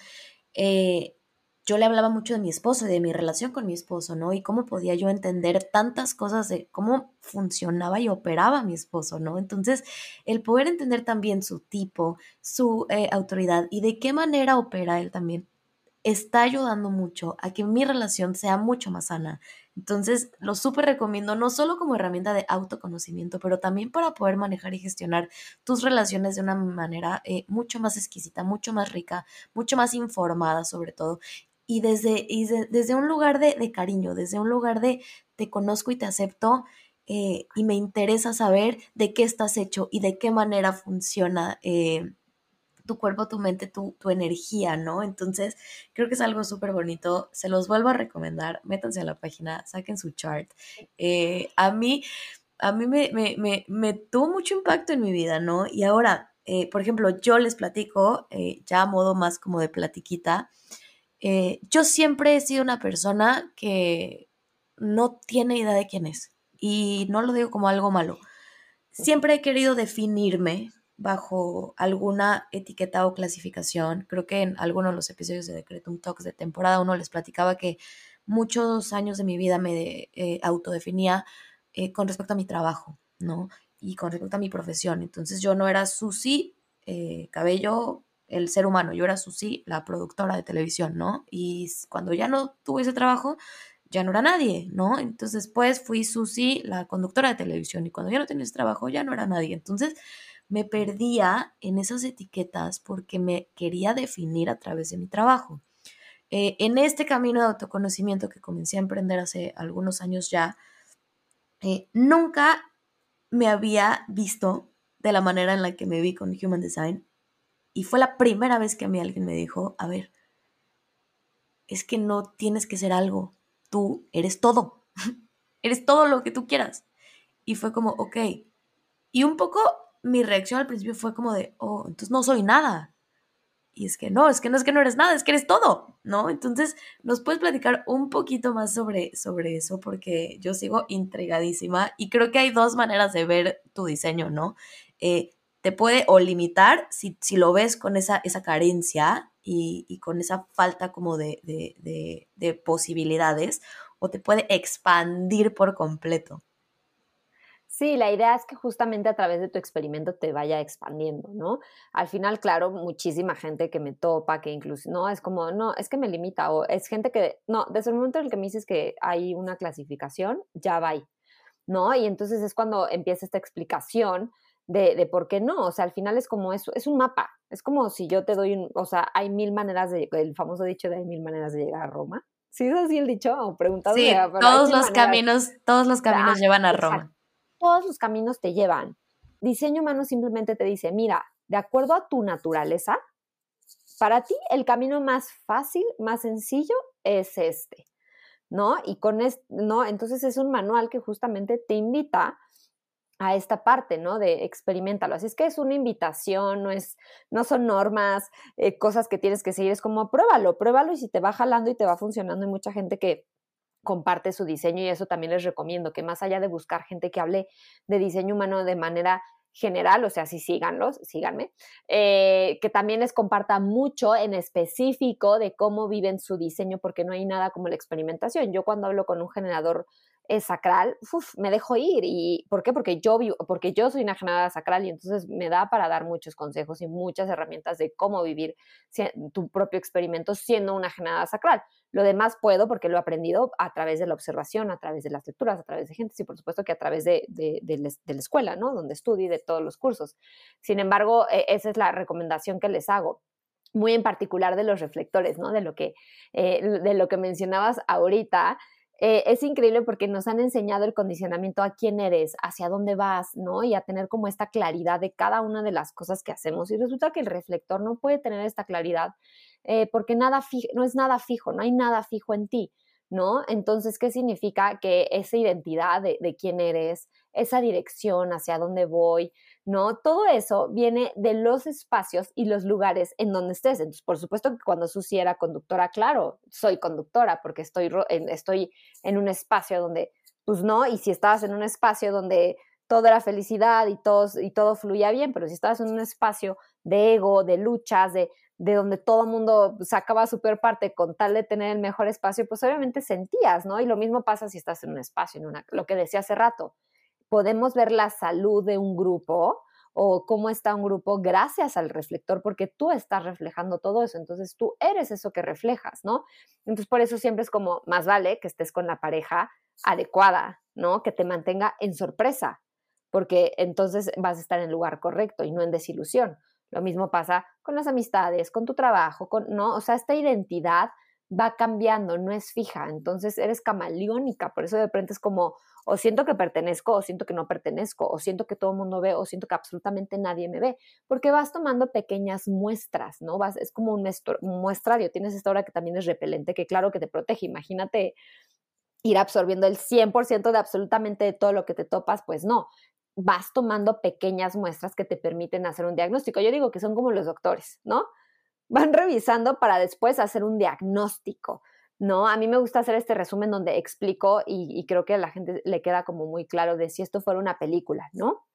eh, yo le hablaba mucho de mi esposo y de mi relación con mi esposo, ¿no? Y cómo podía yo entender tantas cosas de cómo funcionaba y operaba mi esposo, ¿no? Entonces, el poder entender también su tipo, su eh, autoridad y de qué manera opera él también, está ayudando mucho a que mi relación sea mucho más sana, entonces, lo súper recomiendo, no solo como herramienta de autoconocimiento, pero también para poder manejar y gestionar tus relaciones de una manera eh, mucho más exquisita, mucho más rica, mucho más informada sobre todo. Y desde, desde un lugar de, cariño, desde un lugar de te conozco y te acepto, eh, y me interesa saber de qué estás hecho y de qué manera funciona eh, tu cuerpo, tu mente, tu, tu energía, ¿no? Entonces, creo que es algo súper bonito. Se los vuelvo a recomendar. Métanse a la página, saquen su chart. Eh, a mí, a mí me, me, me, tuvo mucho impacto en mi vida, ¿no? Y ahora, eh, por ejemplo, yo les platico, eh, ya a modo más como de platiquita, yo siempre he sido una persona que no tiene idea de quién es. Y no lo digo como algo malo. Siempre he querido definirme bajo alguna etiqueta o clasificación. Creo que en algunos de los episodios de Decretum Talks de temporada uno les platicaba que muchos años de mi vida me eh, autodefinía eh, con respecto a mi trabajo, ¿no? Y con respecto a mi profesión. Entonces yo no era Susi eh, Cabello, el ser humano, yo era Susi, la productora de televisión, ¿no? Y cuando ya no tuve ese trabajo, ya no era nadie, ¿no? Entonces después fui Susi, la conductora de televisión, y cuando ya no tenía ese trabajo, ya no era nadie. Entonces me perdía en esas etiquetas porque me quería definir a través de mi trabajo. Eh, en este camino de autoconocimiento que comencé a emprender hace algunos años ya, eh, nunca me había visto de la manera en la que me vi con Human Design y fue la primera vez que a mí alguien me dijo, a ver, es que no tienes que ser algo, tú eres todo, eres todo lo que tú quieras. Y fue como, ok. Y un poco mi reacción al principio fue como de, oh, entonces no soy nada. Y es que no, es que no es que no eres nada, es que eres todo, ¿no? Entonces, ¿nos puedes platicar un poquito más sobre, sobre eso? Porque yo sigo intrigadísima y creo que hay dos maneras de ver tu diseño, ¿no? Eh, te puede o limitar si, si, lo ves con esa, esa carencia y, y con esa falta como de, de, de, de posibilidades, o te puede expandir por completo. Sí, la idea es que justamente a través de tu experimento te vaya expandiendo, ¿no? Al final, claro, muchísima gente que me topa, que incluso, no, es como, no, es que me limita, o es gente que, no, desde el momento en el que me dices que hay una clasificación, ya va ahí, ¿no? Y entonces es cuando empieza esta explicación de, de, por qué no, o sea, al final es como eso, es un mapa, es como si yo te doy un, o sea, hay mil maneras de, el famoso dicho de hay mil maneras de llegar a Roma, ¿sí es así el dicho? O preguntado. Sí, todos los caminos, todos los caminos llevan a Roma todos los caminos te llevan. Diseño humano simplemente te dice, mira, de acuerdo a tu naturaleza, para ti el camino más fácil, más sencillo es este, ¿no? Y con esto, ¿no? Entonces es un manual que justamente te invita a esta parte, ¿no? De experimentalo. Así es que es una invitación, no es, no son normas, eh, cosas que tienes que seguir, es como pruébalo, pruébalo y si te va jalando y te va funcionando, hay mucha gente que comparte su diseño y eso también les recomiendo, que más allá de buscar gente que hable de diseño humano de manera general, o sea, si síganlos, síganme, eh, que también les comparta mucho en específico de cómo viven su diseño, porque no hay nada como la experimentación. Yo cuando hablo con un generador es sacral, me dejo ir. ¿Y por qué? Porque yo, porque yo soy una generada sacral y entonces me da para dar muchos consejos y muchas herramientas de cómo vivir tu propio experimento siendo una generada sacral. Lo demás puedo porque lo he aprendido a través de la observación, a través de las lecturas, a través de gente, y por supuesto que a través de, la escuela, ¿no? Donde estudio y de todos los cursos. Sin embargo, e, esa es la recomendación que les hago muy en particular de los reflectores, ¿no? De lo que, eh, de lo que mencionabas ahorita, eh, es increíble porque nos han enseñado el condicionamiento a quién eres, hacia dónde vas, ¿no? Y a tener como esta claridad de cada una de las cosas que hacemos. Y resulta que el reflector no puede tener esta claridad eh, porque nada no es nada fijo, no hay nada fijo en ti. ¿No? Entonces, ¿qué significa que esa identidad de, quién eres, esa dirección hacia dónde voy, ¿no? Todo eso viene de los espacios y los lugares en donde estés. Entonces, por supuesto que cuando Susi era conductora, claro, soy conductora porque estoy en, estoy en un espacio donde, pues no, y si estabas en un espacio donde todo era felicidad y todo, y todo fluía bien, pero si estabas en un espacio de ego, de luchas, de de donde todo el mundo sacaba super parte con tal de tener el mejor espacio, pues obviamente sentías, ¿no? Y lo mismo pasa si estás en un espacio, en una, lo que decía hace rato. Podemos ver la salud de un grupo o cómo está un grupo gracias al reflector, porque tú estás reflejando todo eso, entonces tú eres eso que reflejas, ¿no? Entonces por eso siempre es como, más vale que estés con la pareja adecuada, ¿no? Que te mantenga en sorpresa, porque entonces vas a estar en el lugar correcto y no en desilusión. Lo mismo pasa con las amistades, con tu trabajo, con, ¿no? O sea, esta identidad va cambiando, no es fija, entonces eres camaleónica, por eso de repente es como, o siento que pertenezco, o siento que no pertenezco, o siento que todo el mundo ve, o siento que absolutamente nadie me ve, porque vas tomando pequeñas muestras, ¿no? Vas, es como un, muestrario, tienes esta hora que también es repelente, que claro que te protege, imagínate ir absorbiendo el 100% de absolutamente todo lo que te topas, pues no, vas tomando pequeñas muestras que te permiten hacer un diagnóstico. Yo digo que son como los doctores, ¿no? Van revisando para después hacer un diagnóstico, ¿no? A mí me gusta hacer este resumen donde explico y, creo que a la gente le queda como muy claro de si esto fuera una película, ¿no?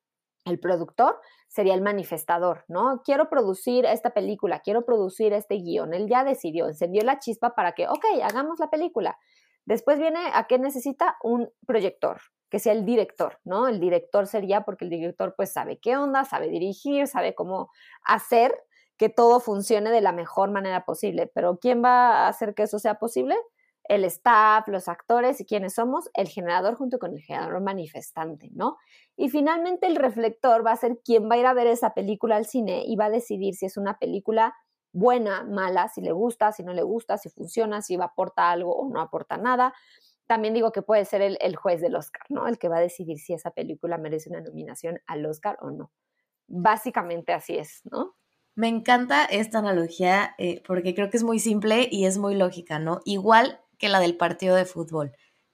El productor sería el manifestador, ¿no? Quiero producir esta película, quiero producir este guion. Él ya decidió, encendió la chispa para que, ok, hagamos la película. Después viene a qué necesita un proyector, que sea el director, ¿no? El director sería porque el director pues sabe qué onda, sabe dirigir, sabe cómo hacer que todo funcione de la mejor manera posible. Pero ¿quién va a hacer que eso sea posible? El staff, los actores y quiénes somos, el generador junto con el generador manifestante, ¿no? Y finalmente el reflector va a ser quien va a ir a ver esa película al cine y va a decidir si es una película buena, mala, si le gusta, si no le gusta, si funciona, si aporta algo o no aporta nada también digo que puede ser el, juez del Oscar, ¿no? El que va a decidir si esa película merece una nominación al Oscar o no. Básicamente así es, ¿no? Me encanta esta analogía eh, porque creo que es muy simple y es muy lógica, ¿no? Igual que la del partido de fútbol.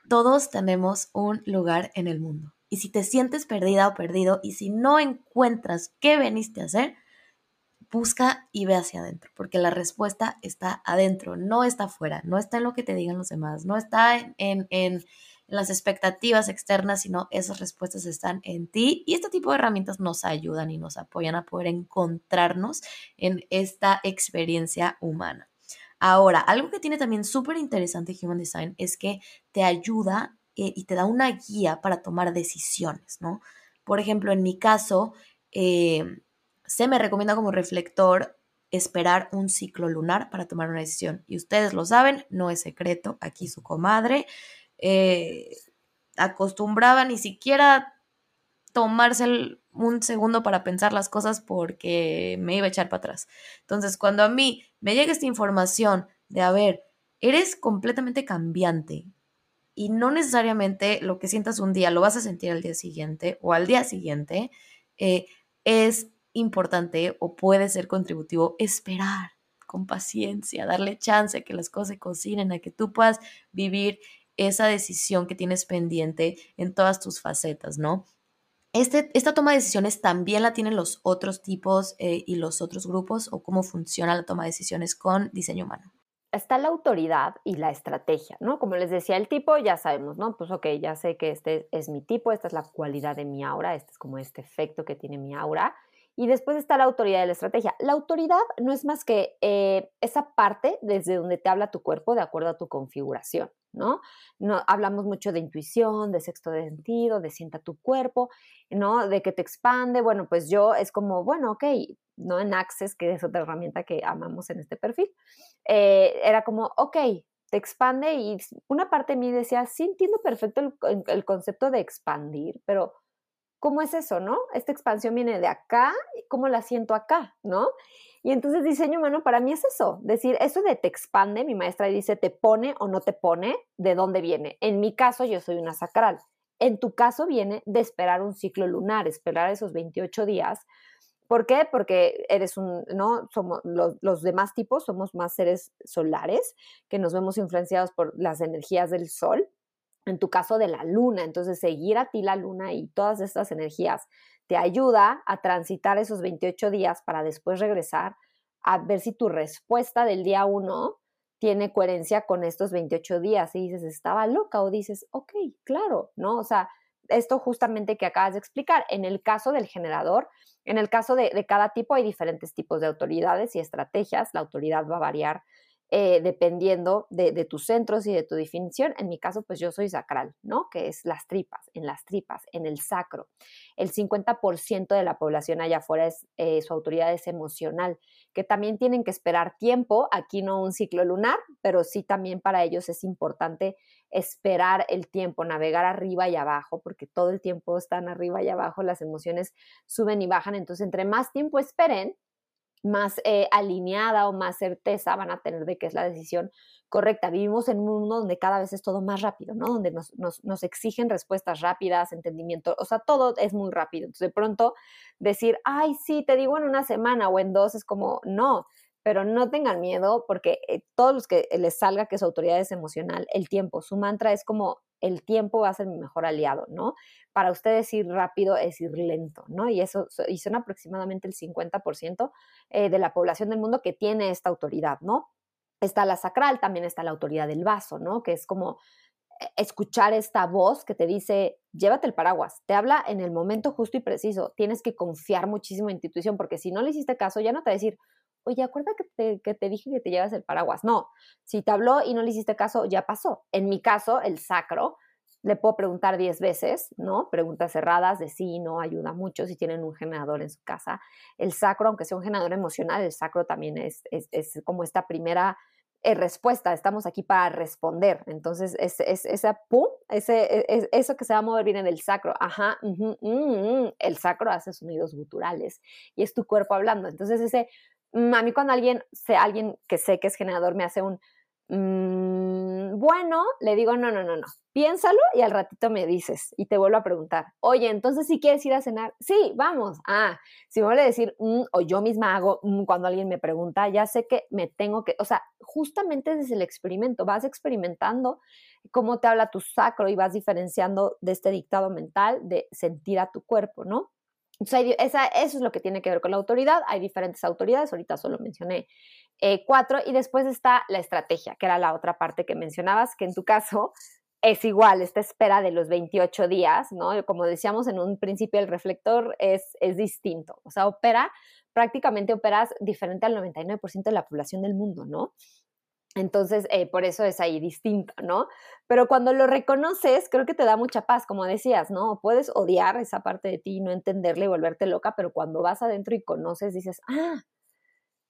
Todos tenemos un lugar en el mundo. Y si te sientes perdida o perdido y si no encuentras qué veniste a hacer, busca y ve hacia adentro, porque la respuesta está adentro, no está afuera, no está en lo que te digan los demás, no está en, en, las expectativas externas, sino esas respuestas están en ti y este tipo de herramientas nos ayudan y nos apoyan a poder encontrarnos en esta experiencia humana. Ahora, algo que tiene también súper interesante Human Design es que te ayuda eh, y te da una guía para tomar decisiones, ¿no? Por ejemplo, en mi caso, eh, se me recomienda como reflector esperar un ciclo lunar para tomar una decisión. Y ustedes lo saben, no es secreto, aquí su comadre eh, acostumbraba ni siquiera tomarse un segundo para pensar las cosas porque me iba a echar para atrás. Entonces, cuando a mí me llega esta información de, a ver, eres completamente cambiante y no necesariamente lo que sientas un día lo vas a sentir al día siguiente o al día siguiente, eh, es importante o puede ser contributivo esperar con paciencia, darle chance a que las cosas se cocinen, a que tú puedas vivir esa decisión que tienes pendiente en todas tus facetas, ¿no? Este, ¿Esta toma de decisiones también la tienen los otros tipos eh, y los otros grupos o cómo funciona la toma de decisiones con diseño humano? Está la autoridad y la estrategia, ¿no? Como les decía, el tipo ya sabemos, ¿no? Pues ok, ya sé que este es mi tipo, esta es la cualidad de mi aura, este es como este efecto que tiene mi aura. Y después está la autoridad de la estrategia. La autoridad no es más que eh, esa parte desde donde te habla tu cuerpo de acuerdo a tu configuración, ¿no? ¿no? Hablamos mucho de intuición, de sexto sentido, de sienta tu cuerpo, ¿no? De que te expande. Bueno, pues yo es como, bueno, ok, ¿no? En Access, que es otra herramienta que amamos en este perfil, eh, era como, ok, te expande y una parte de mí decía, sí entiendo perfecto el concepto de expandir, pero ¿cómo es eso, no? Esta expansión viene de acá, ¿cómo la siento acá, no? Y entonces diseño humano para mí es eso, decir, eso de te expande, mi maestra dice, te pone o no te pone, ¿de dónde viene? En mi caso yo soy una sacral. En tu caso viene de esperar un ciclo lunar, esperar esos 28 días. ¿Por qué? Porque eres un, ¿no? Somos, los, los demás tipos somos más seres solares, que nos vemos influenciados por las energías del sol, en tu caso de la luna. Entonces, seguir a ti la luna y todas estas energías te ayuda a transitar esos 28 días para después regresar a ver si tu respuesta del día 1 tiene coherencia con estos 28 días y dices, estaba loca o dices, ok, claro, ¿no? O sea, esto justamente que acabas de explicar, en el caso del generador, en el caso de, de cada tipo hay diferentes tipos de autoridades y estrategias, la autoridad va a variar eh, dependiendo de, tus centros y de tu definición. En mi caso, pues yo soy sacral, ¿no? Que es las tripas, en las tripas, en el sacro. El 50% de la población allá afuera es, eh, su autoridad es emocional, que también tienen que esperar tiempo, aquí no un ciclo lunar, pero sí también para ellos es importante esperar el tiempo, navegar arriba y abajo, porque todo el tiempo están arriba y abajo, las emociones suben y bajan, entonces entre más tiempo esperen, más eh, alineada o más certeza van a tener de que es la decisión correcta. Vivimos en un mundo donde cada vez es todo más rápido, ¿no? Donde nos, nos, exigen respuestas rápidas, entendimiento, o sea, todo es muy rápido. Entonces, de pronto decir, ay, sí, te digo en una semana o en dos, es como, no, pero no tengan miedo porque eh, todos los que les salga que su autoridad es emocional, el tiempo, su mantra es como el tiempo va a ser mi mejor aliado, ¿no? Para ustedes ir rápido es ir lento, ¿no? Y eso y son aproximadamente el 50% eh, de la población del mundo que tiene esta autoridad, ¿no? Está la sacral, también está la autoridad del vaso, ¿no? Que es como eh, escuchar esta voz que te dice, llévate el paraguas, te habla en el momento justo y preciso, tienes que confiar muchísimo en tu intuición, porque si no le hiciste caso, ya no te va a decir, oye, acuérdate que te, que te dije que te llevas el paraguas. No, si te habló y no le hiciste caso, ya pasó. En mi caso, el sacro, le puedo preguntar 10 veces, ¿no? Preguntas cerradas de sí, no, ayuda mucho si tienen un generador en su casa. El sacro, aunque sea un generador emocional, el sacro también es, es, es como esta primera eh, respuesta, estamos aquí para responder. Entonces, es, es, esa pum, ese, es, eso que se va a mover viene del sacro. Ajá, mm, el sacro hace sonidos guturales y es tu cuerpo hablando. Entonces, ese a mí cuando alguien, sé, alguien que sé que es generador me hace un, mm, bueno, le digo, no, no, no, no, piénsalo y al ratito me dices y te vuelvo a preguntar, oye, entonces si quieres ir a cenar, sí, vamos, ah, si me vuelve a decir, mm, o yo misma hago cuando alguien me pregunta, ya sé que me tengo que, o sea, justamente desde el experimento, vas experimentando cómo te habla tu sacro y vas diferenciando de este dictado mental de sentir a tu cuerpo, ¿no? Entonces, eso es lo que tiene que ver con la autoridad. Hay diferentes autoridades, ahorita solo mencioné eh, cuatro, y después está la estrategia, que era la otra parte que mencionabas, que en tu caso es igual, esta espera de los 28 días, ¿no? Como decíamos en un principio, el reflector es, es distinto, o sea, opera, prácticamente operas diferente al 99% de la población del mundo, ¿no? Entonces, eh, por eso es ahí distinto, ¿no? Pero cuando lo reconoces, creo que te da mucha paz, como decías, ¿no? Puedes odiar esa parte de ti, no entenderla y volverte loca, pero cuando vas adentro y conoces, dices, ah,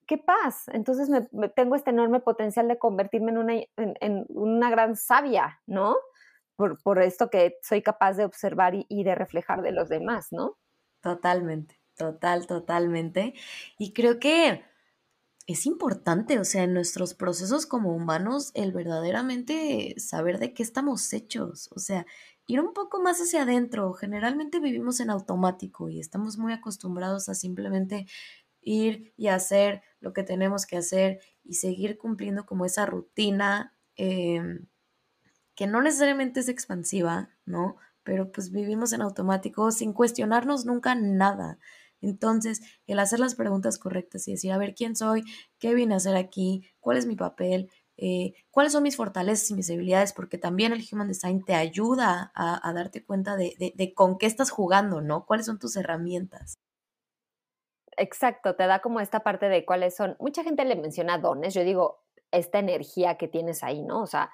qué paz. Entonces me, tengo este enorme potencial de convertirme en una, en, una gran sabia, ¿no? Por, por, esto que soy capaz de observar y, y de reflejar de los demás, ¿no? Totalmente, total, totalmente. Y creo que es importante, o sea, en nuestros procesos como humanos, el verdaderamente saber de qué estamos hechos, o sea, ir un poco más hacia adentro. Generalmente vivimos en automático y estamos muy acostumbrados a simplemente ir y hacer lo que tenemos que hacer y seguir cumpliendo como esa rutina em, que no necesariamente es expansiva, ¿no? Pero pues vivimos en automático sin cuestionarnos nunca nada. Entonces, el hacer las preguntas correctas y decir, a ver, ¿quién soy? ¿Qué vine a hacer aquí? ¿Cuál es mi papel? Eh, ¿Cuáles son mis fortalezas y mis habilidades? Porque también el Human Design te ayuda a, darte cuenta de, de, con qué estás jugando, ¿no? ¿Cuáles son tus herramientas? Exacto, te da como esta parte de cuáles son. Mucha gente le menciona dones, yo digo, esta energía que tienes ahí, ¿no? O sea,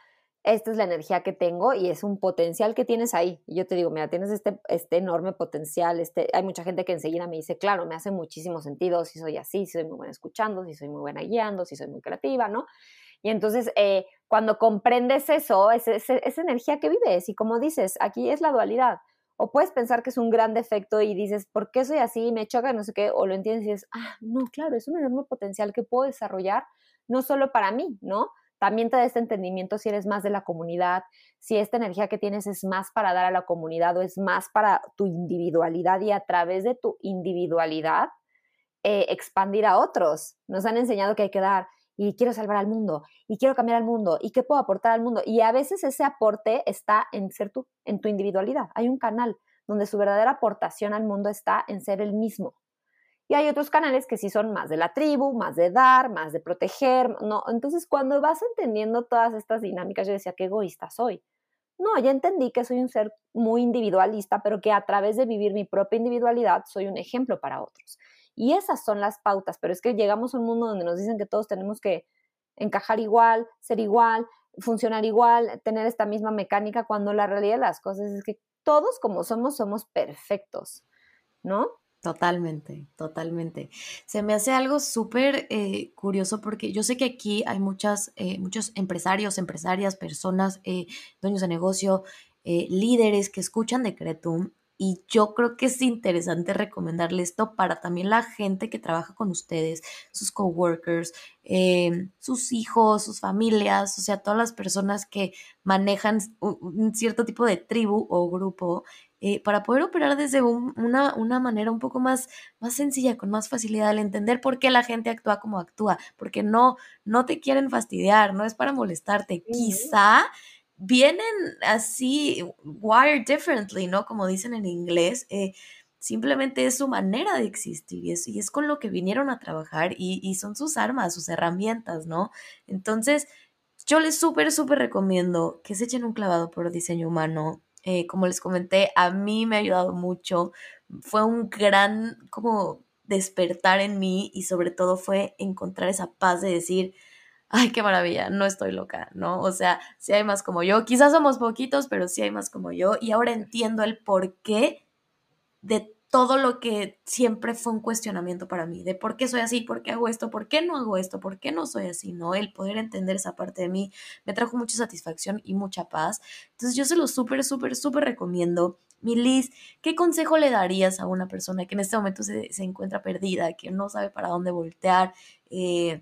esta es la energía que tengo y es un potencial que tienes ahí. Y yo te digo, mira, tienes este, este enorme potencial, este, hay mucha gente que enseguida me dice, claro, me hace muchísimo sentido si soy así, si soy muy buena escuchando, si soy muy buena guiando, si soy muy creativa, ¿no? Y entonces, eh, cuando comprendes eso, es, esa energía que vives y como dices, aquí es la dualidad. O puedes pensar que es un gran defecto y dices, ¿por qué soy así? Me choca, no sé qué, o lo entiendes y dices, ah, no, claro, es un enorme potencial que puedo desarrollar, no solo para mí, ¿no? También te da este entendimiento si eres más de la comunidad, si esta energía que tienes es más para dar a la comunidad o es más para tu individualidad y a través de tu individualidad eh, expandir a otros. Nos han enseñado que hay que dar y quiero salvar al mundo y quiero cambiar al mundo y qué puedo aportar al mundo. Y a veces ese aporte está en ser tú, en tu individualidad. Hay un canal donde su verdadera aportación al mundo está en ser el mismo. Y hay otros canales que sí son más de la tribu, más de dar, más de proteger, ¿no? Entonces, cuando vas entendiendo todas estas dinámicas, yo decía, qué egoísta soy. No, ya entendí que soy un ser muy individualista, pero que a través de vivir mi propia individualidad soy un ejemplo para otros. Y esas son las pautas, pero es que llegamos a un mundo donde nos dicen que todos tenemos que encajar igual, ser igual, funcionar igual, tener esta misma mecánica, cuando la realidad de las cosas es que todos como somos, somos perfectos, ¿no? Totalmente, totalmente. Se me hace algo súper eh, curioso porque yo sé que aquí hay muchas, eh, muchos empresarios, empresarias, personas, eh, dueños de negocio, líderes que escuchan Decretum y yo creo que es interesante recomendarle esto para también la gente que trabaja con ustedes, sus coworkers, sus hijos, sus familias, o sea, todas las personas que manejan un cierto tipo de tribu o grupo eh, para poder operar desde una, una, manera un poco más, más sencilla, con más facilidad, al entender por qué la gente actúa como actúa, porque no, no te quieren fastidiar, no es para molestarte. Quizá vienen así, wired differently, ¿no? Como dicen en inglés. Eh, simplemente es su manera de existir y es, y es con lo que vinieron a trabajar y, y son sus armas, sus herramientas, ¿no? Entonces, yo les súper, súper recomiendo que se echen un clavado por diseño humano, eh, como les comenté, a mí me ha ayudado mucho. Fue un gran como despertar en mí y sobre todo fue encontrar esa paz de decir, ay, qué maravilla, no estoy loca, ¿no? O sea, si hay más como yo, quizás somos poquitos, pero sí hay más como yo y ahora entiendo el porqué de todo lo que siempre fue un cuestionamiento para mí, de por qué soy así, por qué hago esto, por qué no hago esto, por qué no soy así, ¿no? El poder entender esa parte de mí me trajo mucha satisfacción y mucha paz. Entonces yo se lo súper, súper, súper recomiendo. Mi Liz, ¿qué consejo le darías a una persona que en este momento se, encuentra perdida, que no sabe para dónde voltear, eh,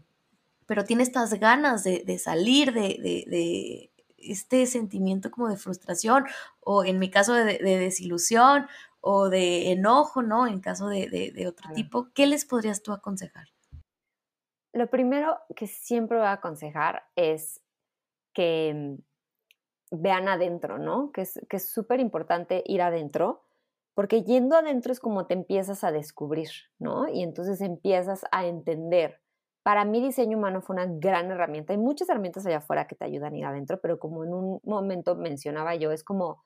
pero tiene estas ganas de, salir de, de, este sentimiento como de frustración o en mi caso de, desilusión o de enojo, ¿no? En caso de, otro tipo, ¿qué les podrías tú aconsejar? Lo primero que siempre voy a aconsejar es que mm, vean adentro, ¿no? Que es súper importante ir adentro, porque yendo adentro es como te empiezas a descubrir, ¿no? Y entonces empiezas a entender. Para mí diseño humano fue una gran herramienta. Hay muchas herramientas allá afuera que te ayudan a ir adentro, pero como en un momento mencionaba yo, es como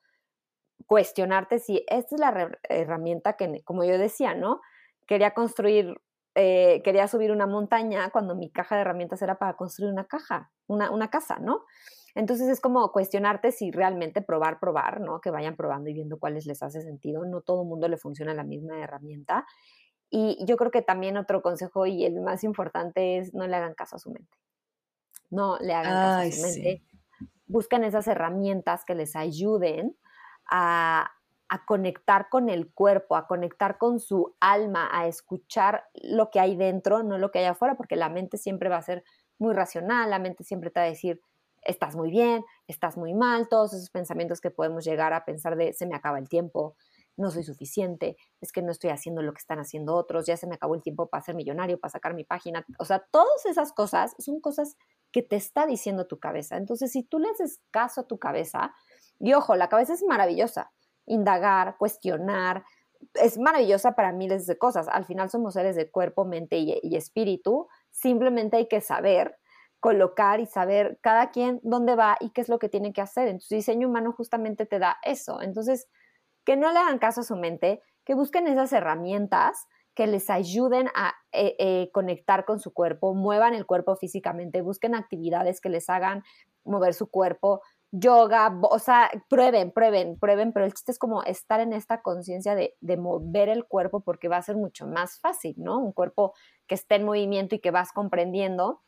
cuestionarte si esta es la herramienta que, como yo decía, ¿no? Quería construir eh, quería subir una montaña cuando mi caja de herramientas era para construir una caja, una, una casa, ¿no? Entonces es como cuestionarte si realmente probar, probar, ¿no? Que vayan probando y viendo cuáles les hace sentido. No todo el mundo le funciona la misma herramienta. Y yo creo que también otro consejo y el más importante es no le hagan caso a su mente. No le hagan caso a su mente. Busquen esas herramientas que les ayuden a, a conectar con el cuerpo, a conectar con su alma, a escuchar lo que hay dentro, no lo que hay afuera, porque la mente siempre va a ser muy racional, la mente siempre te va a decir, estás muy bien, estás muy mal, todos esos pensamientos que podemos llegar a pensar de se me acaba el tiempo, no soy suficiente, es que no estoy haciendo lo que están haciendo otros, ya se me acabó el tiempo para ser millonario, para sacar mi página. O sea, todas esas cosas son cosas que te está diciendo tu cabeza. Entonces, si tú le haces caso a tu cabeza, y ojo, la cabeza es maravillosa, indagar, cuestionar, es maravillosa para miles de cosas. Al final somos seres de cuerpo, mente y, espíritu. Simplemente hay que saber colocar y saber cada quien dónde va y qué es lo que tiene que hacer. En tu diseño humano justamente te da eso. Entonces, que no le hagan caso a su mente, que busquen esas herramientas que les ayuden a eh, eh, conectar con su cuerpo, muevan el cuerpo físicamente, busquen actividades que les hagan mover su cuerpo, yoga, o sea, prueben, prueben, prueben, pero el chiste es como estar en esta conciencia de, de, mover el cuerpo porque va a ser mucho más fácil, ¿no? Un cuerpo que esté en movimiento y que vas comprendiendo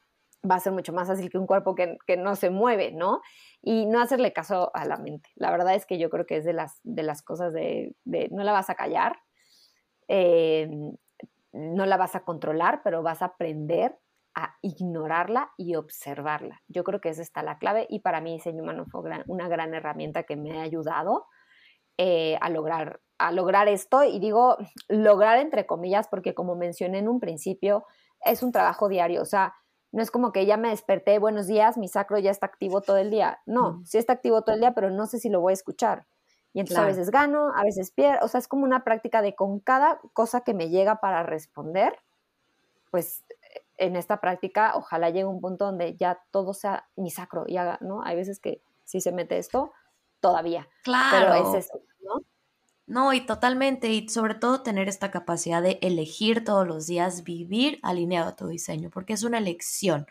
va a ser mucho más fácil que un cuerpo que, no se mueve, ¿no? Y no hacerle caso a la mente. La verdad es que yo creo que es de las, de las cosas de, no la vas a callar, eh, no la vas a controlar, pero vas a aprender a ignorarla y observarla. Yo creo que esa está la clave y para mí diseño humano fue una gran herramienta que me ha ayudado eh, a, lograr, a lograr esto y digo lograr entre comillas porque como mencioné en un principio es un trabajo diario, o sea, no es como que ya me desperté, buenos días, mi sacro ya está activo todo el día. No, sí está activo todo el día, pero no sé si lo voy a escuchar. Y entonces a veces gano, a veces pierdo. O sea, es como una práctica de con cada cosa que me llega para responder, pues en esta práctica ojalá llegue un punto donde ya todo sea mi sacro y haga, ¿no? Hay veces que si se mete esto, todavía. Claro. Pero es eso, ¿no? No, y totalmente, y sobre todo tener esta capacidad de elegir todos los días, vivir alineado a tu diseño, porque es una elección.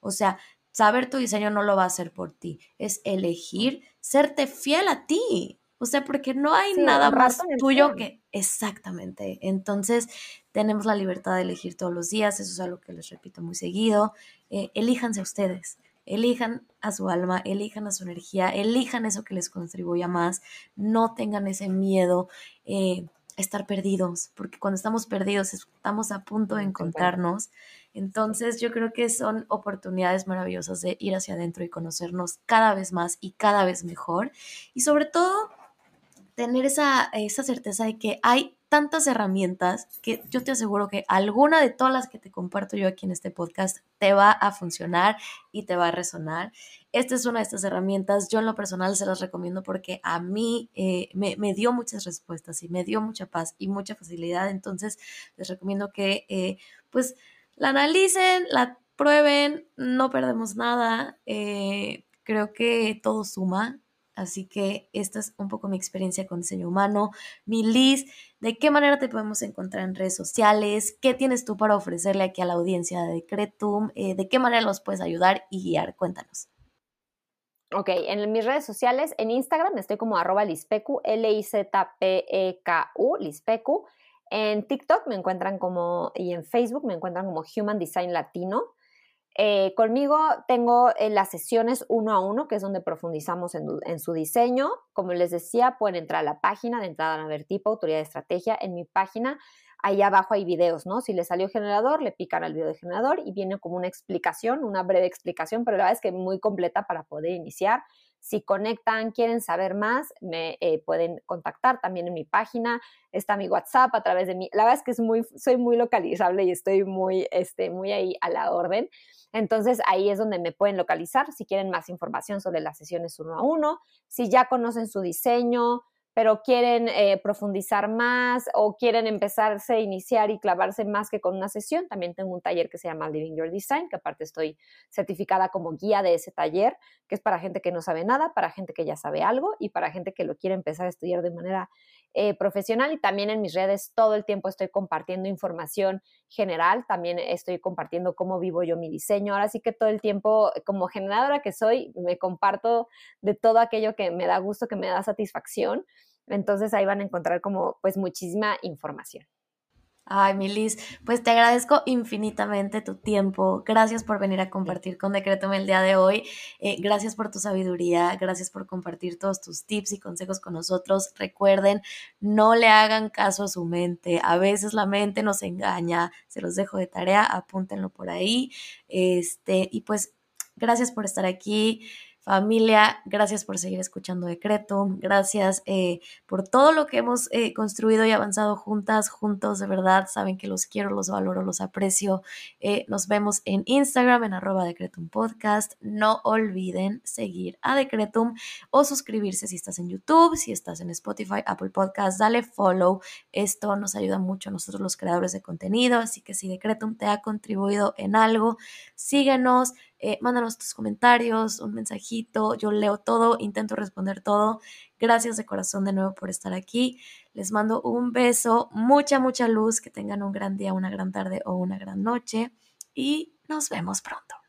O sea, saber tu diseño no lo va a hacer por ti, es elegir serte fiel a ti. O sea, porque no hay nada más tuyo que exactamente. Entonces, tenemos la libertad de elegir todos los días, eso es algo que les repito muy seguido. Eh, elíjanse ustedes, elijan a su alma, elijan a su energía, elijan eso que les contribuya más, no tengan ese miedo eh, a estar perdidos, porque cuando estamos perdidos estamos a punto de encontrarnos. Entonces yo creo que son oportunidades maravillosas de ir hacia adentro y conocernos cada vez más y cada vez mejor. Y sobre todo tener esa, esa certeza de que hay tantas herramientas que yo te aseguro que alguna de todas las que te comparto yo aquí en este podcast te va a funcionar y te va a resonar. Esta es una de estas herramientas. Yo en lo personal se las recomiendo porque a mí eh, me, dio muchas respuestas y me dio mucha paz y mucha facilidad. Entonces les recomiendo que eh, pues la analicen, la prueben, no perdemos nada. Eh, creo que todo suma. Así que esta es un poco mi experiencia con diseño humano. Mi Liz, ¿de qué manera te podemos encontrar en redes sociales? ¿Qué tienes tú para ofrecerle aquí a la audiencia de Decretum? Eh, ¿De qué manera los puedes ayudar y guiar? Cuéntanos. Ok, en mis redes sociales, en Instagram estoy como arroba lispecu, L-I-Z-P-E-K-U, lispecu. En TikTok me encuentran como, y en Facebook me encuentran como Human Design Latino. Eh, conmigo tengo eh, las sesiones uno a uno, que es donde profundizamos en, su diseño. Como les decía, pueden entrar a la página de entrada a ver tipo, autoridad de estrategia. En mi página, ahí abajo hay videos, ¿no? Si les salió generador, le pican al video de generador y viene como una explicación, una breve explicación, pero la verdad es que muy completa para poder iniciar. Si conectan, quieren saber más, me eh, pueden contactar también en mi página. Está mi WhatsApp a través de mi. La verdad es que es muy, soy muy localizable y estoy muy, este, muy ahí a la orden. Entonces ahí es donde me pueden localizar si quieren más información sobre las sesiones uno a uno, si ya conocen su diseño, pero quieren eh, profundizar más o quieren empezarse a iniciar y clavarse más que con una sesión, también tengo un taller que se llama Living Your Design, que aparte estoy certificada como guía de ese taller, que es para gente que no sabe nada, para gente que ya sabe algo y para gente que lo quiere empezar a estudiar de manera eh, profesional y también en mis redes todo el tiempo estoy compartiendo información general, también estoy compartiendo cómo vivo yo mi diseño. Ahora sí que todo el tiempo, como generadora que soy, me comparto de todo aquello que me da gusto, que me da satisfacción. Entonces ahí van a encontrar como pues muchísima información. Ay, Milis, pues te agradezco infinitamente tu tiempo. Gracias por venir a compartir con Decretum el día de hoy. Eh, gracias por tu sabiduría. Gracias por compartir todos tus tips y consejos con nosotros. Recuerden, no le hagan caso a su mente. A veces la mente nos engaña. Se los dejo de tarea, apúntenlo por ahí. Este, y pues, gracias por estar aquí. Familia, gracias por seguir escuchando Decreto, gracias eh, por todo lo que hemos eh, construido y avanzado juntas, juntos, de verdad, saben que los quiero, los valoro, los aprecio. Eh, nos vemos en Instagram, en arroba Decretum Podcast. No olviden seguir a Decretum o suscribirse si estás en YouTube, si estás en Spotify, Apple Podcast, dale follow. Esto nos ayuda mucho a nosotros los creadores de contenido, así que si Decretum te ha contribuido en algo, síguenos eh, mándanos tus comentarios, un mensajito, yo leo todo, intento responder todo. Gracias de corazón de nuevo por estar aquí. Les mando un beso, mucha, mucha luz, que tengan un gran día, una gran tarde o una gran noche y nos vemos pronto.